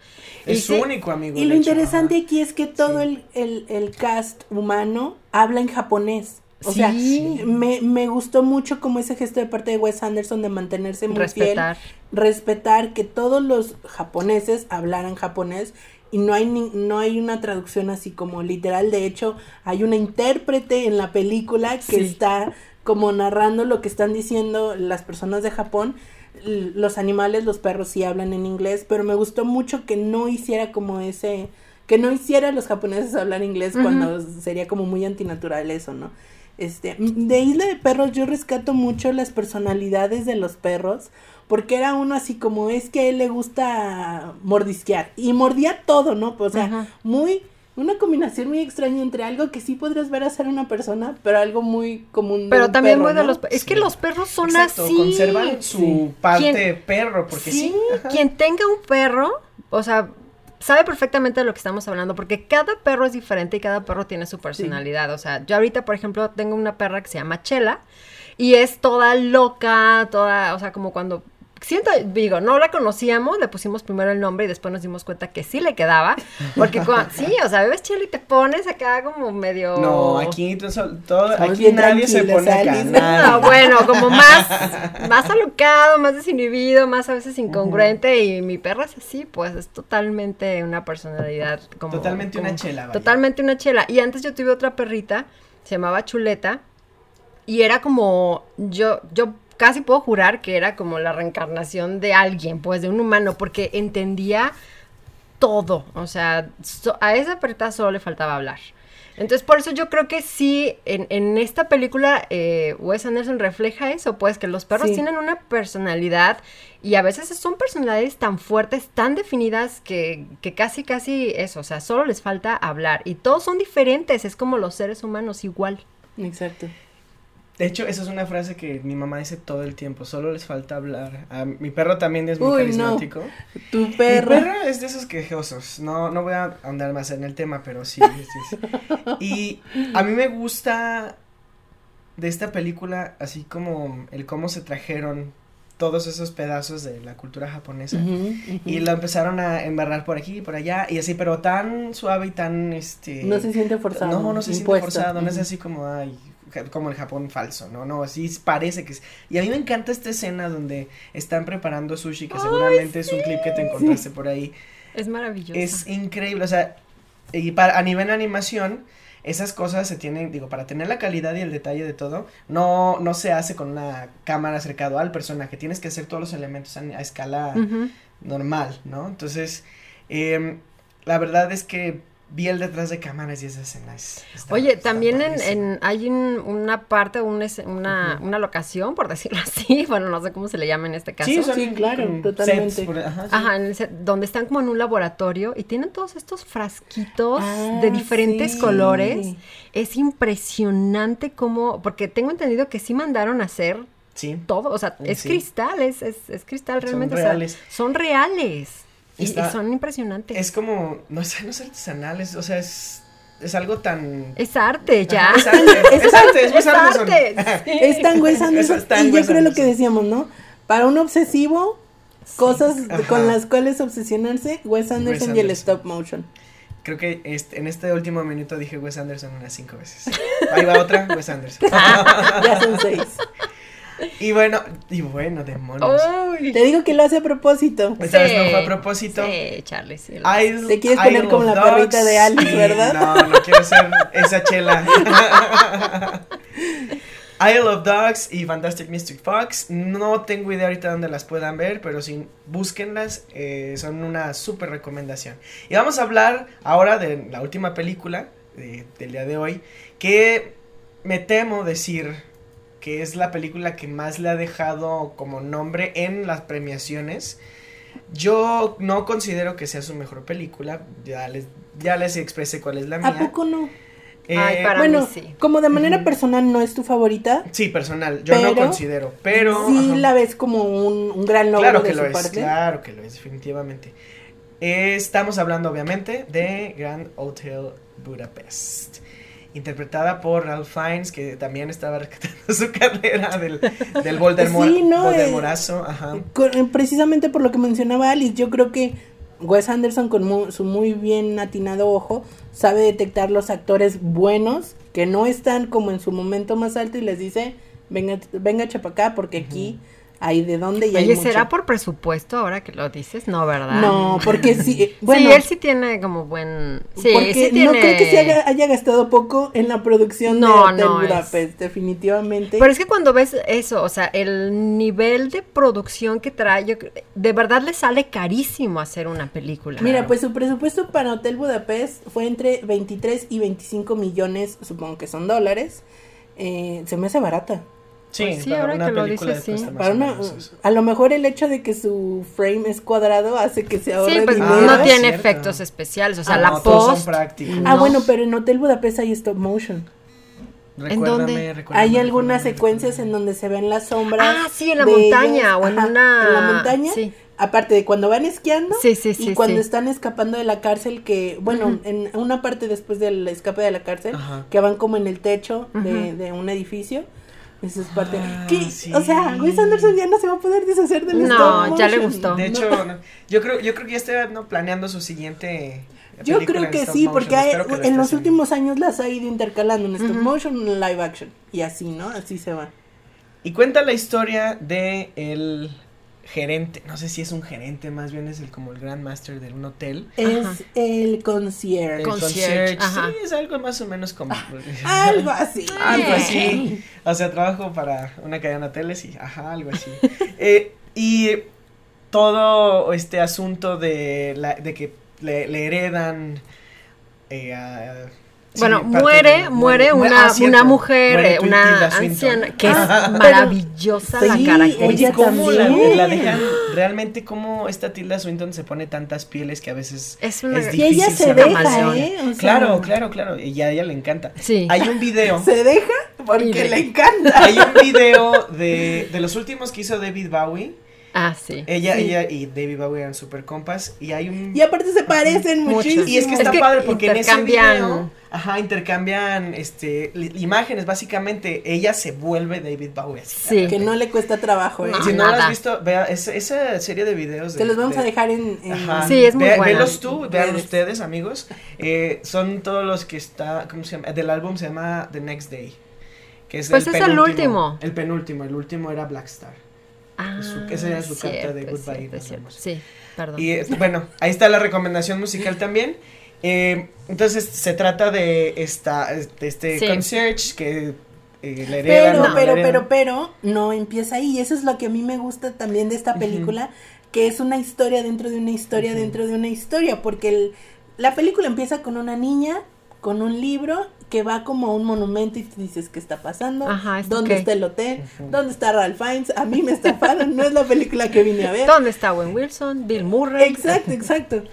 Es y su sí, único amigo. Y lo hecho, interesante ajá. aquí es que todo sí. el, el, el cast humano habla en japonés. O sí. sea, me, me gustó mucho como ese gesto de parte de Wes Anderson de mantenerse muy respetar. fiel, respetar que todos los japoneses hablaran japonés y no hay ni, no hay una traducción así como literal, de hecho, hay una intérprete en la película que sí. está como narrando lo que están diciendo las personas de Japón. Los animales, los perros sí hablan en inglés, pero me gustó mucho que no hiciera como ese que no hiciera a los japoneses hablar inglés uh -huh. cuando sería como muy antinatural eso, ¿no? Este, de Isla de Perros yo rescato mucho las personalidades de los perros, porque era uno así como es que a él le gusta mordisquear y mordía todo, ¿no? Pues, o sea, Ajá. muy una combinación muy extraña entre algo que sí podrías ver hacer una persona, pero algo muy común. Pero también perro, muy de ¿no? los es que los perros son Exacto, así. conservan su sí. parte ¿Quién, perro, porque sí. sí quien tenga un perro, o sea, sabe perfectamente de lo que estamos hablando, porque cada perro es diferente y cada perro tiene su personalidad. Sí. O sea, yo ahorita, por ejemplo, tengo una perra que se llama Chela y es toda loca, toda, o sea, como cuando siento, digo, no la conocíamos, le pusimos primero el nombre y después nos dimos cuenta que sí le quedaba, porque cuando, sí, o sea, bebes chelo y te pones acá como medio... No, aquí, todo, todo aquí nadie se pone acá. No, bueno, como más, más alocado, más desinhibido, más a veces incongruente uh -huh. y mi perra es así, pues es totalmente una personalidad como... Totalmente como, una chela, vaya. Totalmente una chela. Y antes yo tuve otra perrita, se llamaba Chuleta, y era como, yo, yo casi puedo jurar que era como la reencarnación de alguien, pues de un humano, porque entendía todo. O sea, so, a esa perrita solo le faltaba hablar. Entonces, por eso yo creo que sí, en, en esta película, eh, Wes Anderson refleja eso, pues, que los perros sí. tienen una personalidad y a veces son personalidades tan fuertes, tan definidas, que, que casi, casi eso, o sea, solo les falta hablar. Y todos son diferentes, es como los seres humanos igual. Exacto. De hecho, esa es una frase que mi mamá dice todo el tiempo, solo les falta hablar. A mi perro también es muy Uy, carismático. No. Tu perro. Mi perro es de esos quejosos. No, no voy a andar más en el tema, pero sí, sí, sí. Y a mí me gusta de esta película, así como el cómo se trajeron todos esos pedazos de la cultura japonesa uh -huh, uh -huh. y lo empezaron a embarrar por aquí y por allá y así pero tan suave y tan este no se siente forzado no no se impuesto. siente forzado uh -huh. no es así como ay como el Japón falso, ¿no? No, así parece que es. Y a mí me encanta esta escena donde están preparando sushi, que seguramente sí, es un clip que te encontraste sí. por ahí. Es maravilloso. Es increíble, o sea, y para, a nivel de animación, esas cosas se tienen, digo, para tener la calidad y el detalle de todo, no, no se hace con una cámara acercado al personaje, tienes que hacer todos los elementos a, a escala uh -huh. normal, ¿no? Entonces, eh, la verdad es que vi el detrás de cámaras y esa escena es... está- Oye, está también en, en- hay un- una parte, un una, una locación, por decirlo así, bueno, no sé cómo se le llama en este caso. Sí, son Sí, claro, totalmente. sets por- ajá, sí. Ajá, en el set, donde están como en un laboratorio y tienen todos estos frasquitos Ah, de diferentes sí. colores. Es impresionante cómo, porque tengo entendido que sí mandaron a hacer Sí. todo, o sea, es Sí. cristal, es, es, es cristal Son realmente. o sea, reales. son reales. Y, y Está- son impresionantes. Es como, no sé, no es artesanal, es, o sea, es, es algo tan... Es arte, ya. Ajá, Es arte, es arte, es Wes Es Anderson. arte, sí. Es tan Wes Anderson. Es tan y yo Wes creo lo que Anderson. decíamos, ¿no? Para un obsesivo, cosas Ajá. con las cuales obsesionarse, Wes Anderson y el Anderson. stop motion. Creo que este, en este último minuto dije Wes Anderson unas cinco veces. Ahí va otra, Wes Anderson. Ya son seis. Y bueno, y bueno, demonios. Uy. Te digo que lo hace a propósito. Esta vez no Sí. fue a propósito. Sí, Charlie, sí. Te quieres poner como la perrita de Alice, ¿verdad? No, no quiero ser esa chela. Isle of Dogs y Fantastic Mystic Fox. No tengo idea ahorita dónde las puedan ver, pero sí, búsquenlas. eh, son una súper recomendación. Y vamos a hablar ahora de la última película de- del día de hoy, que me temo decir que es la película que más le ha dejado como nombre en las premiaciones. Yo no considero que sea su mejor película, ya les, ya les expresé cuál es la mía. ¿A poco no? Eh, Ay, para- bueno, mí sí. como de manera personal no es tu favorita, Sí, personal, yo no considero, pero... sí ajá. la ves como un, un gran logro Claro de que su lo es, parte. claro que lo es, definitivamente. Eh, estamos hablando, obviamente, de Grand Hotel Budapest. Interpretada por Ralph Fiennes, que también estaba rescatando su carrera del, del Voldemort, Sí, no, eh, Voldemortazo, ajá. Con- precisamente por lo que mencionaba Alice, yo creo que Wes Anderson con mu- su muy bien atinado ojo sabe detectar los actores buenos que no están como en su momento más alto y les dice, venga, venga chapacá porque aquí hay de dónde y hay Oye, mucho". ¿será por presupuesto ahora que lo dices? No, ¿verdad? No, porque sí, eh, bueno, sí, él sí tiene como buen... Sí, porque sí tiene... no creo que se haya, haya gastado poco en la producción No, de Hotel no, es- Budapest, definitivamente. Pero es que cuando ves eso, o sea, el nivel de producción que trae, yo de verdad le sale carísimo hacer una película. Mira, pues su presupuesto para Hotel Budapest fue entre 23 y 25 millones, supongo que son dólares. Eh, se me hace barata. Sí, Pues sí, para ahora una que lo dices, sí. Para una, a lo mejor el hecho de que su frame es cuadrado hace que se ahorre Sí, pues dinero. no Ah, tiene cierto. efectos especiales, o sea, Ah, la no, son post... prácticos. Ah, No. bueno, pero en Hotel Budapest hay stop motion. Recuérdame, dónde? recuérdame, Hay algunas secuencias en donde se ven las sombras. Ah, sí, en la montaña o en Ajá, una... En la montaña. Sí. Aparte de cuando van esquiando. Sí, sí, sí, Y cuando sí. están escapando de la cárcel, que, bueno, en una parte después del escape de la cárcel, que van como en el techo de un edificio. Esa es parte. Ah, ¿Qué? sí. O sea, Wes Anderson ya no se va a poder deshacer del No, stop ya le motion. gustó. De hecho, no, yo creo, yo creo que ya está no, planeando su siguiente. Yo creo que sí, motion, porque hay- espero que lo en los haciendo. últimos años las ha ido intercalando en stop Ujú. motion y en live action. Y así, ¿no? Así se va. Y cuenta la historia de el gerente, no sé si es un gerente, más bien es el como el Grand Master de un hotel. Es Ajá. el concierge. El Concierge, ajá. Sí, es algo más o menos como. Algo así. Algo así. O sea, trabajo para una cadena de hoteles y, ajá, algo así. Eh, y todo este asunto de, la, de que le, le heredan. eh, a- Bueno, muere, muere ah, una, cierto, una mujer, una anciana, que es Ah. maravillosa la característica. Oye, ¿cómo la, dejan? Realmente, ¿cómo esta Tilda Swinton se pone tantas pieles que a veces Es es Y ella difícil se deja? ¿eh? Claro, claro, claro. Y a ella le encanta. Sí. Hay un video. Se deja porque le encanta. Hay un video de, de los últimos que hizo David Bowie. Ah, sí. Ella, Sí. ella y David Bowie eran super compas. Y hay un. Y aparte se parecen muchísimo. Y es que Es está que padre porque en ese intercambian- video. Ajá, intercambian este imágenes. Básicamente, ella se vuelve David Bowie. así. Sí. Que no le cuesta trabajo, ¿eh? No, Si no lo nada. has visto, vea esa, esa serie de videos. de- Te los vamos de- a dejar en. en- Ajá. Sí, es muy Ve- buena. Velos tú, vean ustedes, amigos. Eh, son todos los que está, ¿cómo se llama? Del álbum se llama The Next Day. Que es Pues es el último. El penúltimo, el último era Black Star. Ah, su- esa era su carta de cierto, goodbye, cierto, cierto. Sí, perdón. Y eh, bueno, ahí está la recomendación musical también. Eh, entonces se trata de esta, de este Sí. concierge que eh, le heredan. Pero, no, pero, pero, pero, no empieza ahí. Y eso es lo que a mí me gusta también de esta película, que es una historia dentro de una historia dentro de una historia, porque el, la película empieza con una niña con un libro que va como a un monumento y te dices qué está pasando, Ajá, ¿esto dónde está el hotel, dónde está Ralph Fiennes, a mí me estafaron, no es la película que vine a ver. ¿Dónde está Owen Wilson? Bill Murray. Exacto, exacto.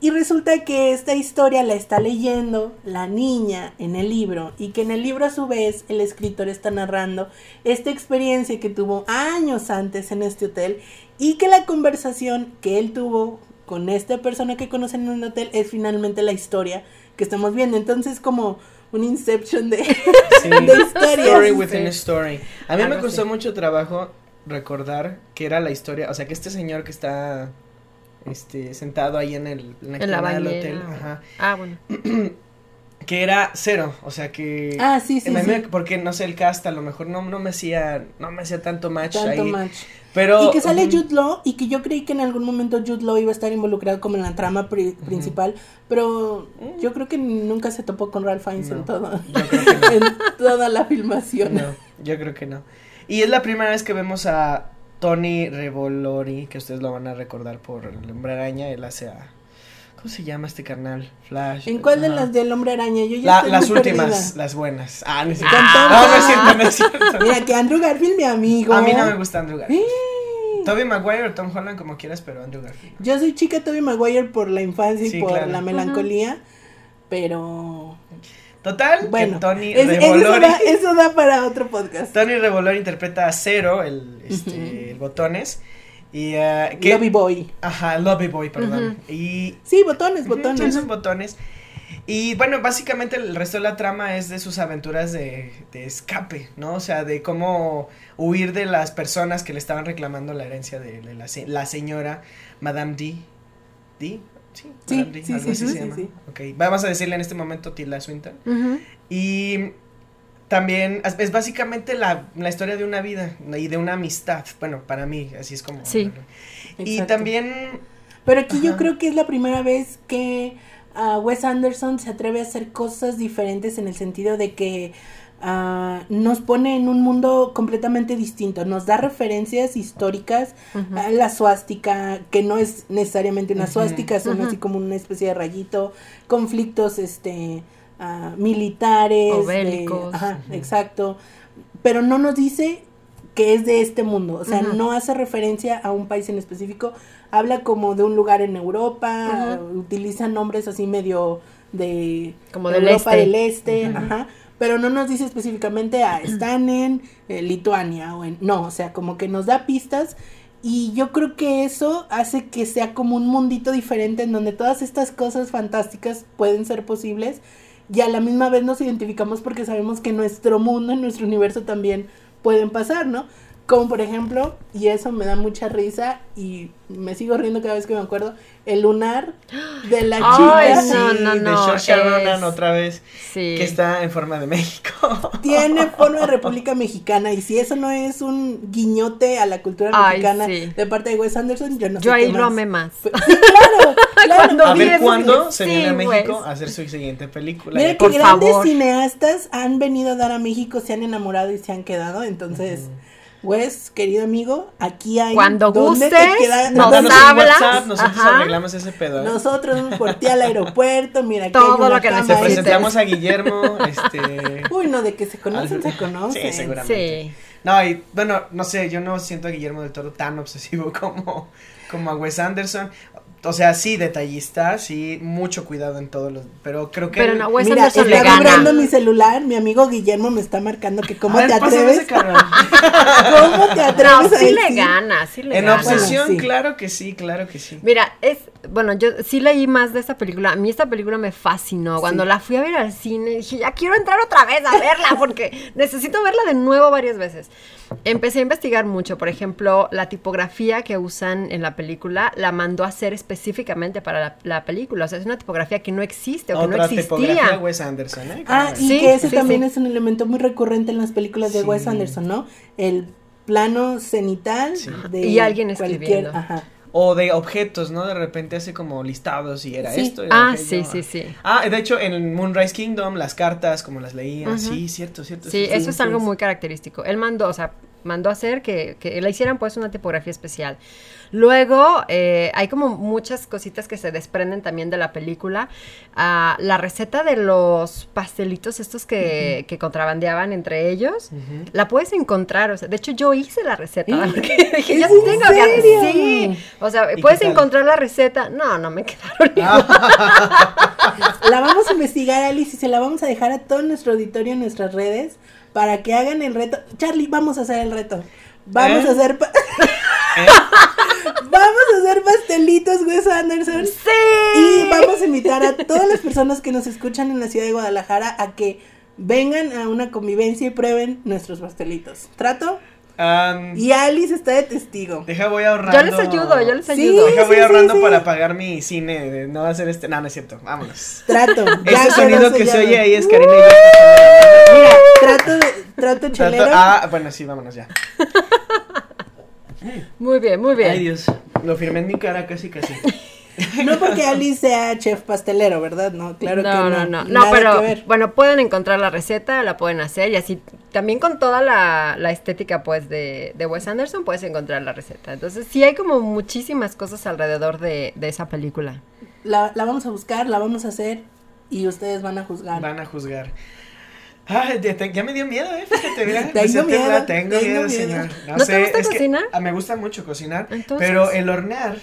Y resulta que esta historia la está leyendo la niña en el libro y que en el libro a su vez el escritor está narrando esta experiencia que tuvo años antes en este hotel y que la conversación que él tuvo con esta persona que conocen en un hotel es finalmente la historia que estamos viendo. Entonces como un inception de, Sí. de historias. Story within a story. A mí me costó mucho trabajo recordar que era la historia, o sea, que este señor que está este sentado ahí en el en la, En la del bañera. hotel, ajá, Ah, bueno. que era cero, o sea, que Ah, sí, sí. me- porque no sé el cast a lo mejor no no me hacía no me hacía tanto match Tanto ahí, match. Pero Y que sale ujú, Jude Law y que yo creí que en algún momento Jude Law iba a estar involucrado como en la trama pri- principal, pero yo creo que nunca se topó con Ralph Fiennes en, No, todo, en toda la filmación. No, yo creo que no. Y es la primera vez que vemos a Tony Revolori, que ustedes lo van a recordar por el hombre araña, él hace a ¿Cómo se llama este canal? Flash. ¿En cuál de las del Hombre Araña? Yo ya La- estoy las muy últimas, perdida. las buenas. Ah, no es cierto. Tom No, no es cierto, no es cierto. Mira que Andrew Garfield, mi amigo. A mí no me gusta Andrew Garfield. ¡Eh! Toby Maguire o Tom Holland, como quieras, pero Andrew Garfield. Yo soy chica Tobey Maguire por la infancia y Sí, por claro. la melancolía, pero Total, bueno, que Tony es- eso, da, eso da para otro podcast. Tony Revolori interpreta a Zero, el, este, el botones. Y que. Lobby Boy. Ajá, Lobby Boy, perdón. Y Sí, botones, botones. son botones. Y bueno, básicamente el resto de la trama es de sus aventuras de, de escape, ¿no? O sea, de cómo huir de las personas que le estaban reclamando la herencia de, de la, se- la señora Madame D. ¿D? Sí, Sí, Madame D, sí, algo sí, así sí, se llama. Ok, vamos a decirle en este momento Tilda Swinton. Y también es- básicamente la, la historia de una vida y de una amistad. Bueno, para mí, así es como. Sí. Y también Pero aquí yo creo que es la primera vez que Wes Anderson se atreve a hacer cosas diferentes en el sentido de que ah, nos pone en un mundo completamente distinto, nos da referencias históricas Ujú. a la suástica, que no es necesariamente una suástica, son Ujú. así como una especie de rayito, conflictos este ah, militares, O de- ajá, exacto, pero no nos dice que es de este mundo, o sea, no hace referencia a un país en específico, habla como de un lugar en Europa, utiliza nombres así medio de Como del Europa este. del este, ajá, pero no nos dice específicamente a están en eh, Lituania o en no, o sea, como que nos da pistas y yo creo que eso hace que sea como un mundito diferente en donde todas estas cosas fantásticas pueden ser posibles y a la misma vez nos identificamos porque sabemos que nuestro mundo, en nuestro universo también pueden pasar, ¿no? Como por ejemplo, y eso me da mucha risa y me sigo riendo cada vez que me acuerdo, el lunar de la Ay, chica sí, no, no, de no, Saoirse Ronan es- otra vez. Sí. que está en forma de México. tiene forma de República Mexicana y si eso no es un guiñote a la cultura Ay, mexicana sí. de parte de Wes Anderson, yo no sé Yo ahí qué lo más. amé más. Sí, claro, claro. A ver cuándo se sí, viene a México pues. a hacer su siguiente película. Mira que Por grandes favor. cineastas han venido a dar a México, se han enamorado y se han quedado, entonces, Wes, querido amigo, aquí hay Cuando ¿dónde te gustes, queda- nos hablas, WhatsApp, nosotros ajá. arreglamos ese pedo. ¿eh? Nosotros por ti al aeropuerto, mira, aquí Todo hay una lo que cama Te necesites. presentamos a Guillermo, este... Uy, no, de que se conocen, se conocen. Sí, seguramente. Sí. No, y bueno, no sé, yo no siento a Guillermo del Toro tan obsesivo como, como a Wes Anderson. O sea, sí, detallista, sí, mucho cuidado en todos los, pero creo que... Pero no, Wes Mira, Anderson está le gana. vibrando mi celular, mi amigo Guillermo me está marcando que cómo A ver, te atreves, cómo te atreves No, a sí le gana, sí le En gana. obsesión, Bueno, sí. claro que sí, claro que sí. Mira, es, bueno, yo sí leí más de esta película. A mí esta película me fascinó. Cuando Sí. la fui a ver al cine, dije, ya quiero entrar otra vez a verla porque necesito verla de nuevo varias veces. Empecé a investigar mucho. Por ejemplo, la tipografía que usan en la película la mandó a hacer específicamente para la, la película. O sea, es una tipografía que no existe o que Otra no tipografía existía. Wes Anderson, ¿eh? Ah, y Sí, que ese sí, también sí. es un elemento muy recurrente en las películas de Sí. Wes Anderson, ¿no? El plano cenital Sí. de Y alguien cualquier, escribiendo. ajá. O de objetos, ¿no? De repente hace como listados y era Sí. esto. Era Ah, sí, sí, sí. Ah, de hecho, en Moonrise Kingdom, las cartas, como las leía. Sí, cierto, cierto. Sí, eso es sí, algo sí. muy característico. Él mandó, o sea, mandó a hacer que, que le hicieran pues una tipografía especial. Luego eh, hay como muchas cositas que se desprenden también de la película. Ah, la receta de los pastelitos estos que, que contrabandeaban entre ellos, la puedes encontrar. O sea, de hecho yo hice la receta. Porque dije, ¿Es yo en tengo que serio? Sí. O sea, ¿Y puedes encontrar la receta. No, no me quedaron. La vamos a investigar, Alice, y se la vamos a dejar a todo nuestro auditorio en nuestras redes para que hagan el reto. Charlie, vamos a hacer el reto. Vamos ¿Eh? a hacer. pa- ¿Eh? vamos a hacer pastelitos, Wes Anderson. ¡Sí! Y vamos a invitar a todas las personas que nos escuchan en la ciudad de Guadalajara a que vengan a una convivencia y prueben nuestros pastelitos. ¿Trato? Y Alice está de testigo. deja voy ahorrando. Yo les ayudo, yo les Sí. ayudo. Deja voy sí, ahorrando sí. para pagar mi cine, de no hacer este, no, no es cierto, vámonos. Trato. Quedó sonido que se oye ahí es Karina y Mira, trato de, trato. Ah, bueno, sí, vámonos ya. Muy bien, muy bien. Ay, Dios. Lo firmé en mi cara casi, casi. No porque Alice sea chef pastelero, ¿verdad? No, claro no, que no. no, no, no, Nada pero que ver. bueno, pueden encontrar la receta, la pueden hacer y así también con toda la, la estética pues de, de Wes Anderson puedes encontrar la receta. Entonces sí hay como muchísimas cosas alrededor de, de esa película. La, la vamos a buscar, la vamos a hacer y ustedes van a juzgar. Van a juzgar. Ay, ya, te- ya me dio miedo, eh, fíjate, mira. Tengo miedo, tengo, tengo miedo, miedo. señor. ¿No te gusta es que, cocinar? ah, me gusta mucho cocinar, Entonces- pero el hornear,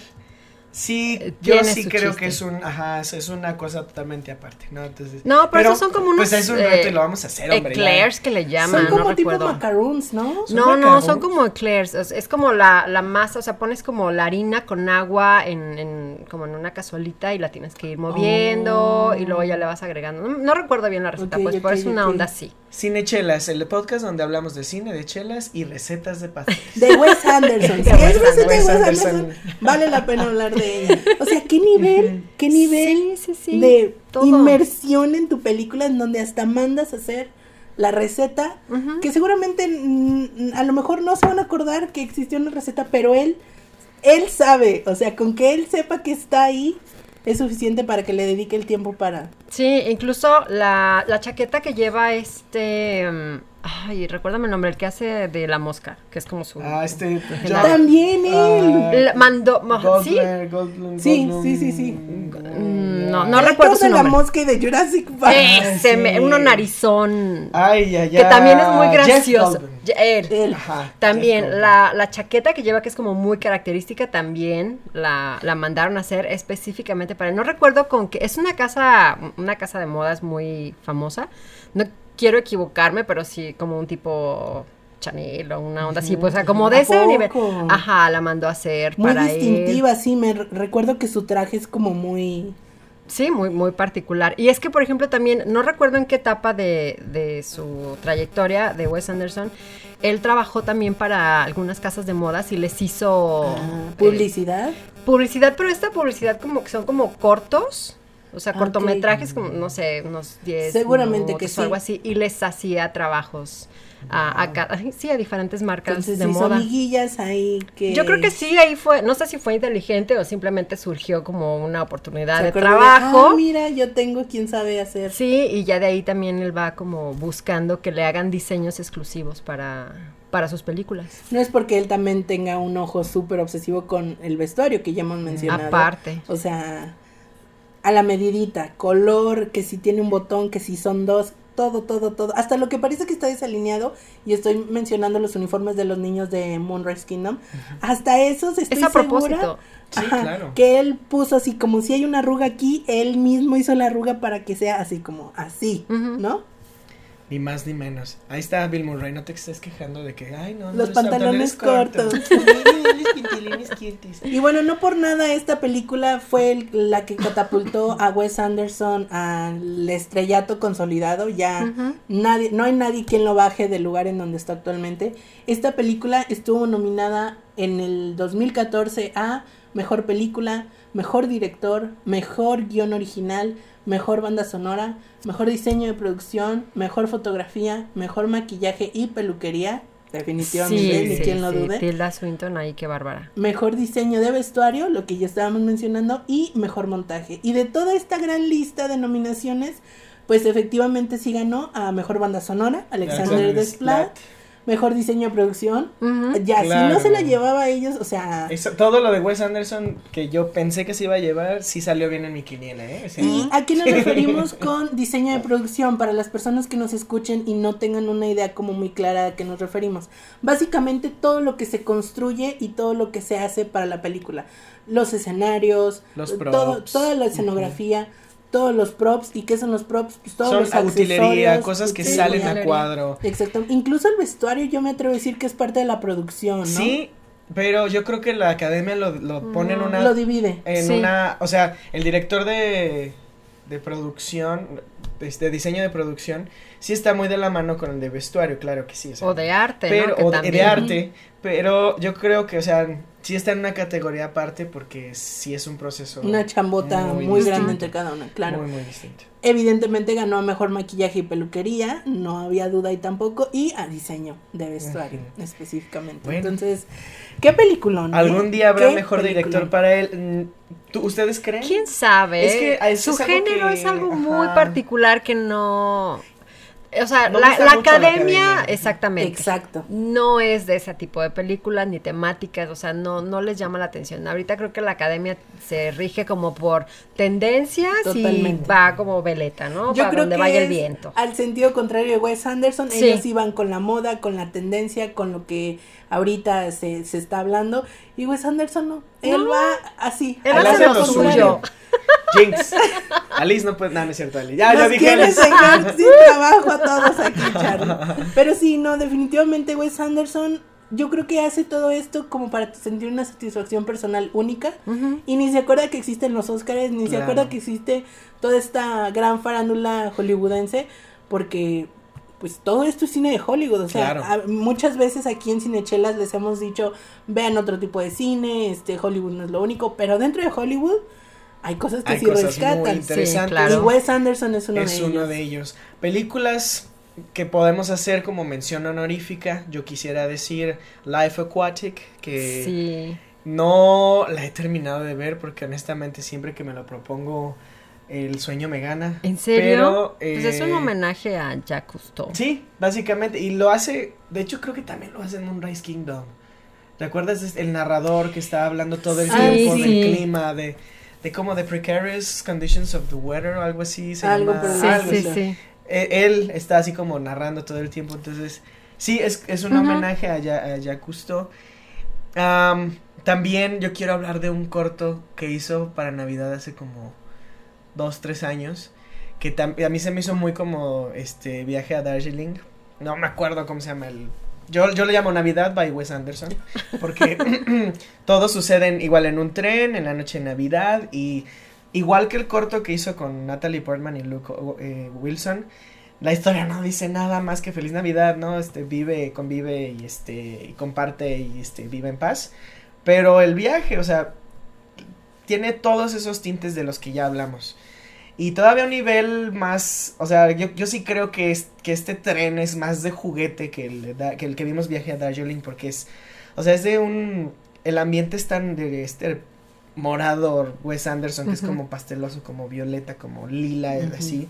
sí, Eh, yo sí creo chiste. que es un, ajá, es, una cosa totalmente aparte, ¿no? Entonces, No, pero, esos son como unos Pues es un reto eh, y lo vamos a hacer, hombre. ya. eclairs que le llaman, Son como no tipo recuerdo. macaroons, ¿no? ¿Son No, no, son como eclairs, o sea, es como la, la masa, o sea, pones como la harina con agua en, en- como en una cazuelita y la tienes que ir moviendo Oh. y luego ya le vas agregando. No, no recuerdo bien la receta, pues, pero ok, es una onda así. Cine Chelas, el podcast donde hablamos de cine, de chelas y recetas de pastel. De Wes Anderson. Si es receta de Wes Anderson. Anderson, vale la pena hablar de ella. O sea, ¿qué nivel, qué nivel Sí, sí, sí, de todo. inmersión en tu película en donde hasta mandas a hacer la receta que seguramente a lo mejor no se van a acordar que existió una receta, pero él él sabe, o sea, con que él sepa que está ahí es suficiente para que le dedique el tiempo para Sí, incluso la, la chaqueta que lleva este... mm, ay, recuérdame el nombre, el que hace de la mosca, que es como su... Ah, este. También él. La mandó... ¿Sí? Sí, Goldblum, sí, sí, sí. Mm, no, no El recuerdo actor su de la nombre. mosca y de Jurassic Park. Ese, sí. me- uno narizón. Ay, ay, que ay. también es muy gracioso. Él. Él. Ajá, También la, la chaqueta que lleva, que es como muy característica, también la, la mandaron a hacer específicamente para él. No recuerdo con qué. Es una casa, una casa de modas muy famosa. No quiero equivocarme, pero sí como un tipo Chanel o una onda así, pues o sea, como de ¿A ese nivel. Ajá, la mandó a hacer Muy para él. distintiva, sí, me re- recuerdo que su traje es como muy... Sí, muy, muy particular. Y es que, por ejemplo, también, no recuerdo en qué etapa de, de su trayectoria de Wes Anderson, él trabajó también para algunas casas de modas y les hizo ah, eh, publicidad. publicidad, pero esta publicidad como que son como cortos. O sea, Ah, cortometrajes, como, no sé, unos 10 Seguramente minutos que o sí. algo así. Y les hacía trabajos a, a ca- sí, a diferentes marcas Entonces de hizo moda. amiguillas ahí que... Yo creo que sí, ahí fue, no sé si fue inteligente o simplemente surgió como una oportunidad de trabajo. ah, mira, yo tengo quien sabe hacer. Sí, y ya de ahí también él va como buscando que le hagan diseños exclusivos para, para sus películas. No es porque él también tenga un ojo súper obsesivo con el vestuario que ya hemos mencionado. Aparte. O sea, a la medidita, color, que si tiene un botón, que si son dos, todo, todo, todo. Hasta lo que parece que está desalineado, y estoy mencionando los uniformes de los niños de Moonrise Kingdom, hasta esos estoy Es a segura propósito. Sí, Ajá, claro. que él puso así como si hay una arruga aquí, él mismo hizo la arruga para que sea así como así. ¿no? Ni más ni menos. Ahí está Bill Murray, no te estés quejando de que, ay, no, no, Los pantalones cortos. Los pantalones cortos. Y bueno, no por nada esta película fue el- la que catapultó a Wes Anderson al estrellato consolidado. Ya nadie, no hay nadie quien lo baje del lugar en donde está actualmente. Esta película estuvo nominada en el 2014 a Mejor Película, Mejor Director, Mejor Guión Original, Mejor Banda Sonora, Mejor Diseño de Producción, Mejor Fotografía, Mejor Maquillaje y Peluquería. Definitivamente, ni sí, quien lo sí, dude. Tilda Swinton ahí, qué bárbara. Mejor diseño de vestuario, lo que ya estábamos mencionando, y mejor montaje. Y de toda esta gran lista de nominaciones, pues efectivamente sí ganó a mejor banda sonora, Alexander Desplat, mejor diseño de producción. Ya, si no se la llevaba a ellos, o sea, Eso- todo lo de Wes Anderson que yo pensé que se iba a llevar, sí salió bien en mi quiniela, ¿eh? O sea, ¿Y a qué nos referimos con diseño de producción? Para las personas que nos escuchen y no tengan una idea como muy clara a qué nos referimos. Básicamente todo lo que se construye y todo lo que se hace para la película. Los escenarios, Los todo, toda la escenografía, todos los props. ¿Y qué son los props? Pues todos son los accesorios. utilería, cosas que Sí, salen a cuadro. Exacto. Incluso el vestuario yo me atrevo a decir que es parte de la producción, ¿no? Sí, pero yo creo que la academia lo, lo pone en una... Lo divide. en Sí. una, o sea, el director de, de producción, de, de diseño de producción, sí está muy de la mano con el de vestuario, claro que sí. o sea, O de arte, pero, ¿no? Que o de, también. de arte, pero yo creo que, o sea, sí está en una categoría aparte porque sí es un proceso Una chambota muy, muy grande entre cada una, claro. muy, muy distinto. Evidentemente ganó a mejor maquillaje y peluquería, no había duda ahí tampoco, y a diseño de vestuario específicamente. Bueno. Entonces, qué peliculón. ¿eh? Algún día habrá mejor peliculón. director para él. Mm, ¿tú- ¿Ustedes creen? ¿Quién sabe? Es que a eso Su es algo género que- es algo muy ajá. particular que no... O sea, No la, la academia, exactamente. Exacto. No es de ese tipo de películas ni temáticas, o sea, no, no les llama la atención. Ahorita creo que la academia se rige como por tendencias Totalmente. y va como veleta, ¿no? Yo Para creo donde que vaya el viento. al sentido contrario de Wes Anderson, Sí. ellos iban con la moda, con la tendencia, con lo que ahorita se, se está hablando, y Wes Anderson no, él No. va así. Él hace lo suyo. Jinx. Alice no puede. No, no es cierto, Alice. Ya, ya Nos dije quieres Alice. sin trabajo a todos aquí, Charlie. Pero sí, no, definitivamente Wes Anderson, yo creo que hace todo esto como para sentir una satisfacción personal única. Y ni se acuerda que existen los Oscars, ni se acuerda que existe toda esta gran farándula hollywoodense, porque pues todo esto es cine de Hollywood, o sea, Claro. a- muchas veces aquí en Cinechelas les hemos dicho, vean otro tipo de cine, este Hollywood no es lo único, pero dentro de Hollywood hay cosas que Hay sí cosas muy rescatan. interesantes. Sí, claro. Y Wes Anderson es uno es de uno ellos. de ellos. Películas que podemos hacer como mención honorífica. Yo quisiera decir Life Aquatic, que Sí. no la he terminado de ver porque honestamente siempre que me lo propongo el sueño me gana. ¿En serio? Pero, pues es un eh, homenaje a Jacques Cousteau. Sí, básicamente. Y lo hace, de hecho creo que también lo hace en Moonrise Kingdom. ¿Te acuerdas el narrador que está hablando todo el Sí, tiempo sí. del clima, de, de como The Precarious Conditions of the Weather o algo así? Se Algo llama, Sí, algo sí, sí. Eh, Él está así como narrando todo el tiempo, entonces sí, es, es un homenaje a, Ya- a Jacques Cousteau. Am, también yo quiero hablar de un corto que hizo para Navidad hace como dos, tres años, que a mí se me hizo muy como este viaje a Darjeeling. No me acuerdo cómo se llama el... Yo, yo le llamo Navidad by Wes Anderson, porque todo sucede en- igual en un tren, en la noche de Navidad, y igual que el corto que hizo con Natalie Portman y Luke eh, Wilson, la historia no dice nada más que feliz Navidad, ¿no? Este vive, convive y este y comparte y este vive en paz. Pero el viaje, o sea, tiene todos esos tintes de los que ya hablamos. Y todavía un nivel más, o sea, yo, yo sí creo que, es, que este tren es más de juguete que el, de Da- que el que vimos viaje a Darjeeling porque es, o sea, es de un, el ambiente es tan de este morado Wes Anderson que es como pasteloso, como violeta, como lila, Ujú. así.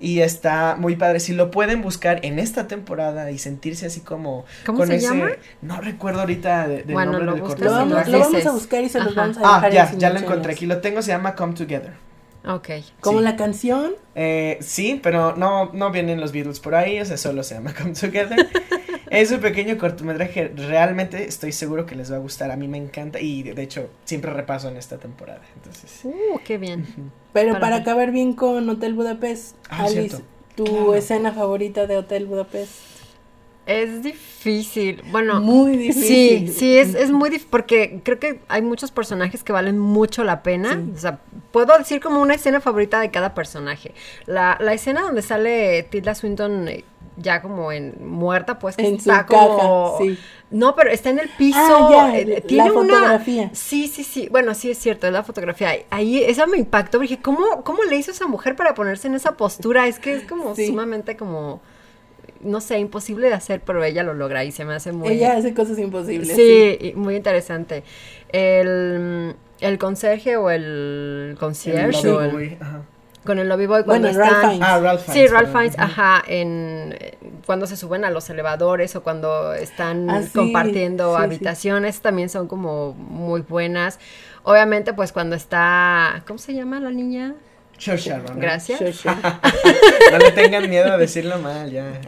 Y está muy padre. Si lo pueden buscar en esta temporada y sentirse así como. ¿Cómo con se ese- llama? No recuerdo ahorita de, del Bueno, nombre lo del buscas Lo vamos, lo a buscar y se los Ajá. vamos a Ah, dejar en ya, ya lo encontré. Aquí lo tengo, se llama Come Together. Ok. Como Sí. la canción, Eh, sí, pero no, no vienen los Beatles por ahí, o sea, solo se llama Come Together. es un pequeño cortometraje, realmente estoy seguro que les va a gustar, a mí me encanta y de hecho siempre repaso en esta temporada, entonces. Uh, qué bien. pero Para para acabar bien con Hotel Budapest, Ah, Alice, cierto. tu Claro. escena favorita de Hotel Budapest. Es difícil. Bueno, Muy Sí, difícil. sí, es, es muy difícil porque creo que hay muchos personajes que valen mucho la pena. Sí. O sea, puedo decir como una escena favorita de cada personaje. La, la escena donde sale Tilda Swinton eh, ya como en muerta, pues que En está como... caja, sí. No, pero está en el piso. Ah, ya, eh, la tiene una... fotografía. Sí, sí, sí. Bueno, sí es cierto, es la fotografía. Ahí, esa me impactó. Dije, ¿cómo, ¿cómo le hizo esa mujer para ponerse en esa postura? Es que es como Sí. sumamente como... No sé, imposible de hacer, pero ella lo logra y se me hace muy... Ella hace cosas imposibles. Sí, y muy interesante. El, el conserje o el concierge El o con el Lobby Boy cuando Bueno, Ralph están Fiennes. Ah, Ralph Sí, Fiennes, Ralph perdón. Fiennes, ajá, en cuando se suben a los elevadores o cuando están Ah, sí, compartiendo sí, sí. habitaciones, también son como muy buenas. Obviamente, pues cuando está, ¿cómo se llama la niña? Gracias. No le tengan miedo a decirlo mal, ya.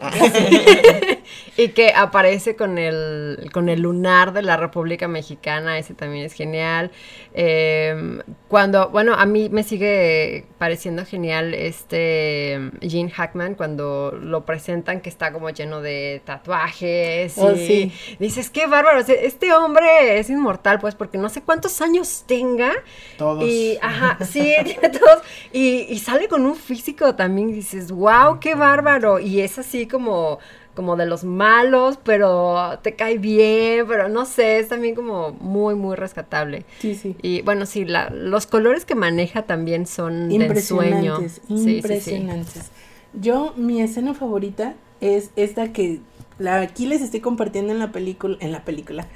Y que aparece con el, con el lunar de la República Mexicana, ese también es genial. Eh, cuando, bueno, a mí me sigue pareciendo genial este Gene Hackman cuando lo presentan que está como lleno de tatuajes. Oh, y sí. Dices, qué bárbaro, este hombre es inmortal, pues, porque no sé cuántos años tenga. Todos. Y, ajá, sí, tiene todos. Y, y sale con un físico también, dices, wow, qué bárbaro. Y es así como, como de los malos, pero te cae bien, pero no sé, es también como muy, muy rescatable. Sí, sí. Y bueno, sí, la, los colores que maneja también son de ensueño. Impresionantes, Sí, sí, sí. impresionantes. Yo, mi escena favorita es esta que la, aquí les estoy compartiendo en la película, en la película,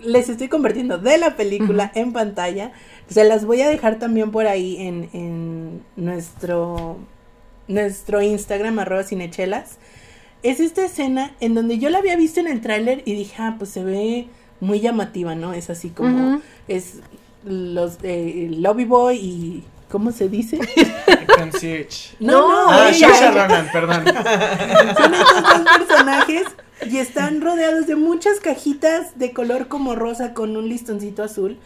les estoy compartiendo de la película en pantalla. Se las voy a dejar también por ahí en, en nuestro, nuestro Instagram, arroba cinechelas. Es esta escena en donde yo la había visto en el tráiler y dije, ah, pues se ve muy llamativa, ¿no? Es así como, es los eh, Lobby Boy y, ¿cómo se dice? Concierge. No, No, no, Ah, ella- Saoirse Ronan, perdón. son estos dos personajes y están rodeados de muchas cajitas de color como rosa con un listoncito azul.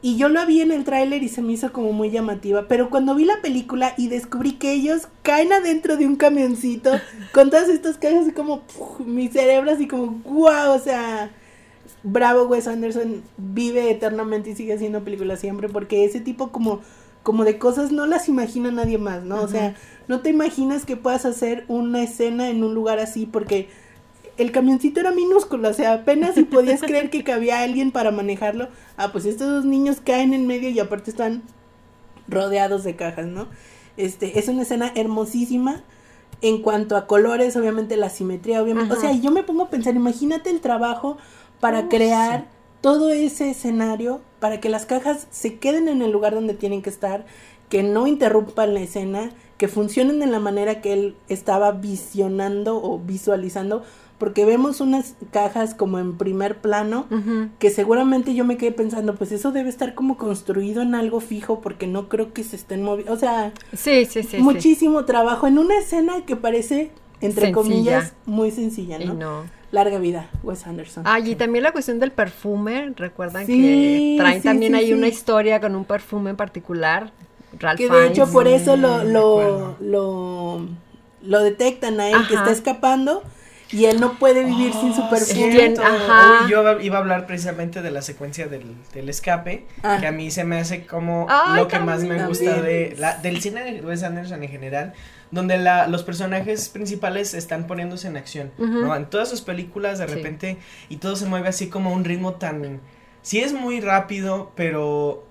Y yo lo vi en el tráiler y se me hizo como muy llamativa. Pero cuando vi la película y descubrí que ellos caen adentro de un camioncito con todas estas cajas así como ¡puf! mi cerebro así como wow, o sea, bravo Wes Anderson vive eternamente y sigue haciendo películas siempre porque ese tipo como como de cosas no las imagina nadie más, ¿no? O sea, no te imaginas que puedas hacer una escena en un lugar así porque el camioncito era minúsculo, o sea, apenas si podías creer que cabía alguien para manejarlo. Ah, pues estos dos niños caen en medio y aparte están rodeados de cajas, ¿no? Este, es una escena hermosísima en cuanto a colores, obviamente la simetría, obviamente. O sea, yo me pongo a pensar, imagínate el trabajo para crear todo ese escenario, para que las cajas se queden en el lugar donde tienen que estar, que no interrumpan la escena, que funcionen de la manera que él estaba visionando o visualizando, porque vemos unas cajas como en primer plano, que seguramente yo me quedé pensando, pues eso debe estar como construido en algo fijo, porque no creo que se estén moviendo, o sea, Sí, sí, sí. sí. muchísimo trabajo en una escena que parece, entre Sencilla. comillas, muy sencilla, Y ¿no? no. Larga vida, Wes Anderson. Ah, y también la cuestión del perfume, recuerdan Sí, que traen sí, también sí. una historia con un perfume en particular, Ralph que de hecho por eso lo, Mm, lo, lo, lo detectan a él que está escapando y él no puede vivir sin su Oh, perfume. yo iba a hablar precisamente de la secuencia del, del escape, Ah. que a mí se me hace como lo que más me gusta de la, del cine de Wes Anderson en general, donde la, los personajes principales están poniéndose en acción. En todas sus películas de Sí. repente y todo se mueve así como a un ritmo tan sí es muy rápido, pero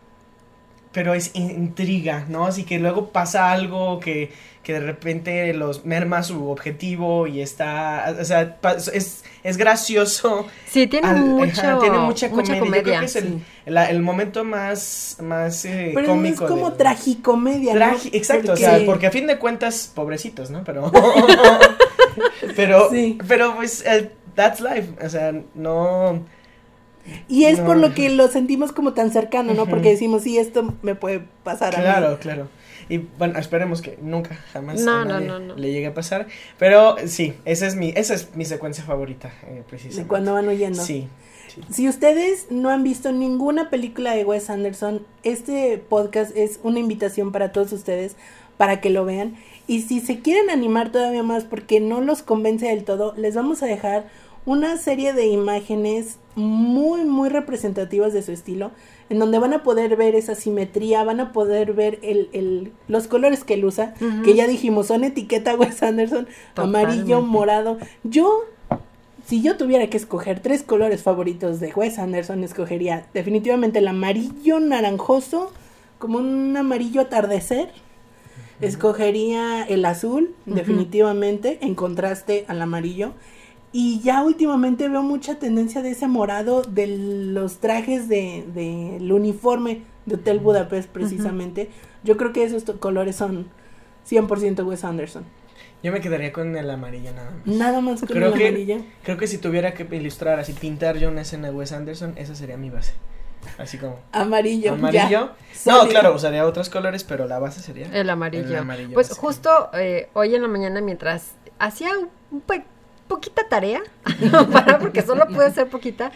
pero es in- intriga, ¿no? Así que luego pasa algo que, que de repente los merma su objetivo y está, o sea, es, es gracioso. Sí, tiene al- mucho, ajá, tiene mucha mucha comedia. Yo creo comedia. que es el, sí. el momento más, más eh, Pero cómico. es como del- tragicomedia, ¿no? Tragi- exacto, o sea, porque a fin de cuentas, pobrecitos, ¿no? Pero, pero, Sí. pero pues, eh, that's life, o sea, no, Y es por lo que lo sentimos como tan cercano, ¿no? Porque decimos, sí, esto me puede pasar a mí. Claro, claro. Y bueno, esperemos que nunca, jamás No, a no, nadie no, no. le llegue a pasar. Pero sí, esa es mi, esa es mi secuencia favorita, eh, De precisamente. cuando van huyendo. Sí. sí. Si ustedes no han visto ninguna película de Wes Anderson, este podcast es una invitación para todos ustedes para que lo vean. Y si se quieren animar todavía más porque no los convence del todo, les vamos a dejar una serie de imágenes muy, muy representativas de su estilo, en donde van a poder ver esa simetría, van a poder ver el, el, los colores que él usa, que ya dijimos, son etiqueta Wes Anderson, amarillo, morado. Yo si yo tuviera que escoger tres colores favoritos de Wes Anderson, escogería definitivamente el amarillo naranjoso, como un amarillo atardecer. Escogería el azul, definitivamente, en contraste al amarillo. Y ya últimamente veo mucha tendencia de ese morado de los trajes de, del uniforme de Hotel Budapest, precisamente. Yo creo que esos colores son, 100% Wes Anderson. Yo me quedaría con el amarillo nada más. Nada más con Creo el que- amarillo. Creo que si tuviera que ilustrar así, pintar yo una escena de Wes Anderson, esa sería mi base. Así como Amarillo. amarillo. ya. No, claro, usaría otros colores, pero la base sería El amarillo. El amarillo, pues justo eh, hoy en la mañana mientras hacía un pe- poquita tarea, para porque solo pude hacer poquita,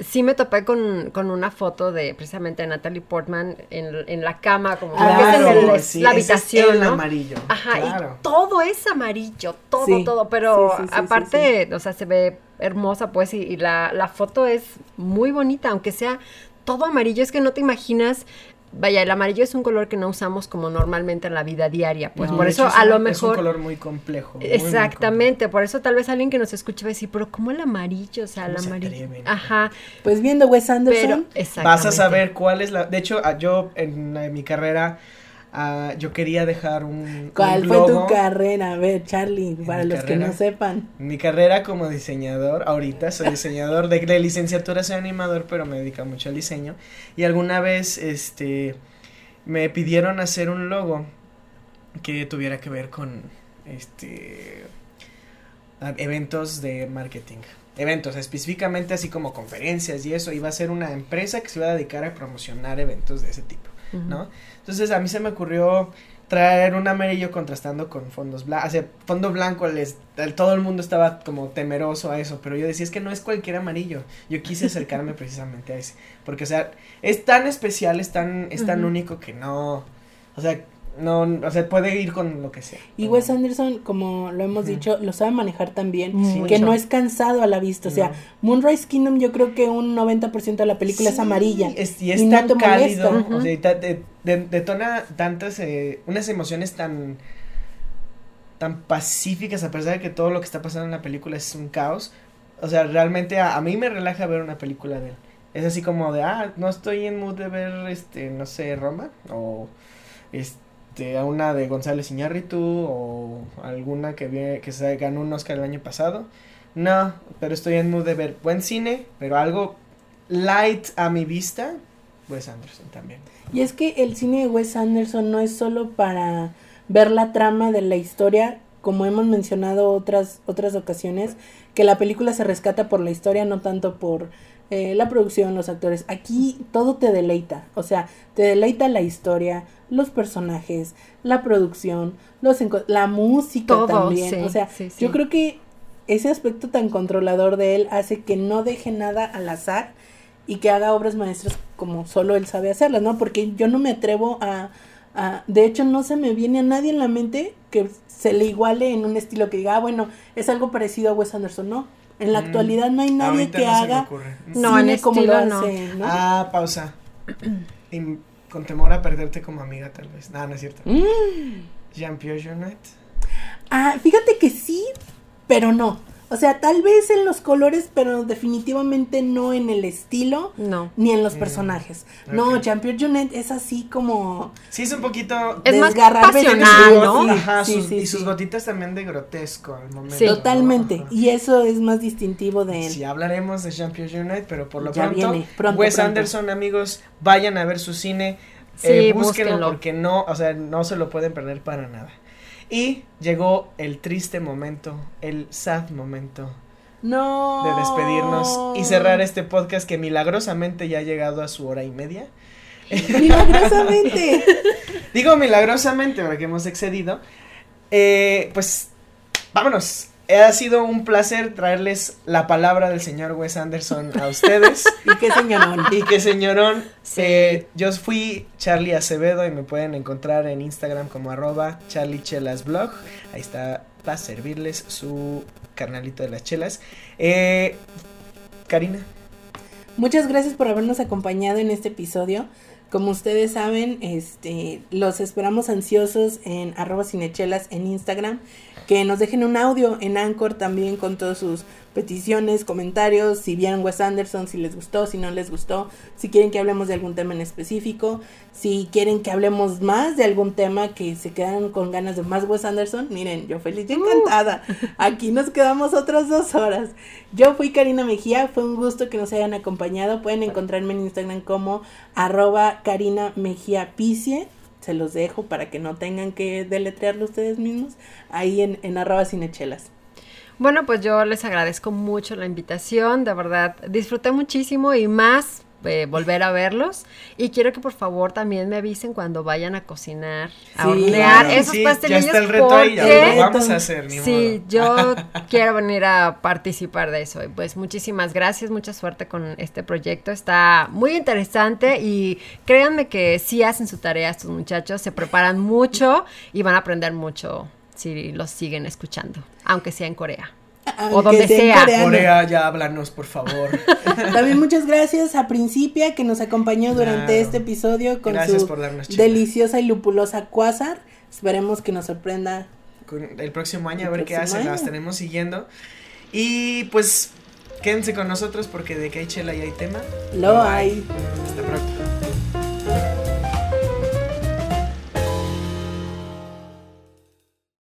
sí me topé con, con una foto de precisamente Natalie Portman en, en la cama, como que es en Claro, el- sí, la es habitación, el ¿no? amarillo. Ajá, claro. y todo es amarillo, todo, Sí, todo, pero sí, aparte, o sea, se ve hermosa, pues, y, y la, la foto es muy bonita, aunque sea todo amarillo, es que no te imaginas, vaya, el amarillo es un color que no usamos como normalmente en la vida diaria, pues, No, por eso hecho, es a un- lo Es un mejor... color muy complejo. muy, muy Exactamente, por eso tal vez alguien que nos escuche va a decir, pero ¿cómo el amarillo? O sea, el ¿Cómo se amarillo. atreven? Ajá, Pues viendo Wes pero Anderson. exactamente. Vas a saber cuál es la. De hecho, yo en, mi carrera, ah, yo quería dejar un. ¿Cuál un fue tu carrera? A ver, Charlie, para los que no sepan. Mi carrera como diseñador, ahorita soy diseñador de, de licenciatura, soy animador, pero me dedico mucho al diseño. Y alguna vez, este, me pidieron hacer un logo que tuviera que ver con, este, eventos de marketing. Eventos, específicamente así como conferencias y eso. Iba a ser una empresa que se iba a dedicar a promocionar eventos de ese tipo. ¿no? Entonces a mí se me ocurrió traer un amarillo contrastando con fondos blancos, o sea, fondo blanco, les, todo el mundo estaba como temeroso a eso, pero yo decía, es que no es cualquier amarillo, yo quise acercarme precisamente a ese, porque o sea, es tan especial, es tan, es tan único que no, o sea, no, o sea, puede ir con lo que sea. Y Wes Anderson, como lo hemos dicho, lo sabe manejar tan bien Mucho. que no es cansado a la vista. O sea, No. Moonrise Kingdom yo creo que un 90% de la película es Sí, amarilla. es- y es y no tan te cálido, o sea, de- de- detona tantas, eh, unas emociones tan, tan pacíficas a pesar de que todo lo que está pasando en la película es un caos. O sea, realmente a, a mí me relaja ver una película de él. Es así como de, ah, no estoy en mood de ver, este, no sé, Roma, o, este, a una de González Iñárritu, o alguna que, que se ganó un Oscar el año pasado. No, pero estoy en mood de ver buen cine, pero algo light a mi vista, Wes Anderson también. Y es que el cine de Wes Anderson no es solo para ver la trama de la historia, como hemos mencionado otras otras ocasiones, que la película se rescata por la historia, no tanto por eh, la producción, los actores. Aquí todo te deleita, o sea, te deleita la historia, los personajes, la producción, los la música Todo, también. sí, o sea, sí, sí. yo creo que ese aspecto tan controlador de él hace que no deje nada al azar y que haga obras maestras como solo él sabe hacerlas, ¿no? Porque yo no me atrevo a, a- de hecho no se me viene a nadie en la mente que se le iguale en un estilo que diga, ah, bueno, es algo parecido a Wes Anderson, ¿no? En la Mm, actualidad no hay nadie Ahorita que no se me haga ocurre. No, en como lo estilo no. hace, ¿no? Ah, pausa. Y con temor a perderte como amiga, tal vez. No, no es cierto. Mm. Jean-Pierre Jeunet. Ah, fíjate que sí, pero no. O sea, tal vez en los colores, pero definitivamente no en el estilo No. ni en los Mm, personajes. No, ok. Jean-Pierre Jeunet es así como Sí, es un poquito. Es más Desgarrar pasional, ¿no? sí. Ajá, sus- sí, y sus sí. gotitas también de grotesco al momento. Totalmente. Ajá. Y eso es más distintivo de él. Sí, hablaremos de Jean-Pierre Jeunet, pero por lo Ya pronto, viene, pronto, Wes pronto. Anderson, amigos, vayan a ver su cine. Sí, eh, búsquenlo búsquenlo. porque no, o sea, no se lo pueden perder para nada. Y llegó el triste momento, el sad momento No. de despedirnos y cerrar este podcast que milagrosamente ya ha llegado a su hora y media. Milagrosamente. Digo milagrosamente porque hemos excedido. Eh, pues vámonos. Ha sido un placer traerles la palabra del señor Wes Anderson a ustedes. y qué señorón. y que señorón, Sí. eh, yo fui Charlie Acevedo y me pueden encontrar en Instagram como arroba charliechelasblog. Ahí está para servirles su carnalito de las chelas. Eh, Karina. Muchas gracias por habernos acompañado en este episodio. Como ustedes saben, este, los esperamos ansiosos en arroba cinechelas en Instagram. Que nos dejen un audio en Anchor también con todas sus peticiones, comentarios, si vieron Wes Anderson, si les gustó, si no les gustó, si quieren que hablemos de algún tema en específico, si quieren que hablemos más de algún tema que se quedan con ganas de más Wes Anderson, miren, yo feliz y encantada. Aquí nos quedamos otras dos horas. Yo fui Karina Mejía, fue un gusto que nos hayan acompañado. Pueden encontrarme en Instagram como arroba Karina Mejía Picie se los dejo para que no tengan que deletrearlo ustedes mismos, ahí en, en arroba cinechelas. Bueno, pues yo les agradezco mucho la invitación, de verdad, disfruté muchísimo y más eh, volver a verlos. Y quiero que por favor también me avisen cuando vayan a cocinar, a hornear claro. esos Sí, pastelillos. Ya está el reto ahí, ya lo vamos a hacer, ni Sí, modo. yo quiero venir a participar de eso. Pues muchísimas gracias, mucha suerte con este proyecto. Está muy interesante y créanme que sí hacen su tarea estos muchachos, se preparan mucho y van a aprender mucho si los siguen escuchando, aunque sea en Corea. Aunque donde sea coreano. Corea, ya háblanos, por favor. También muchas gracias a Principia que nos acompañó durante Claro. este episodio con Gracias su por darnos chela. deliciosa y lupulosa Quasar. Esperemos que nos sorprenda. Con el próximo año, a ver qué hacen, las tenemos siguiendo. Y pues, quédense con nosotros porque de que hay chela y hay tema. Lo hay. Hasta pronto.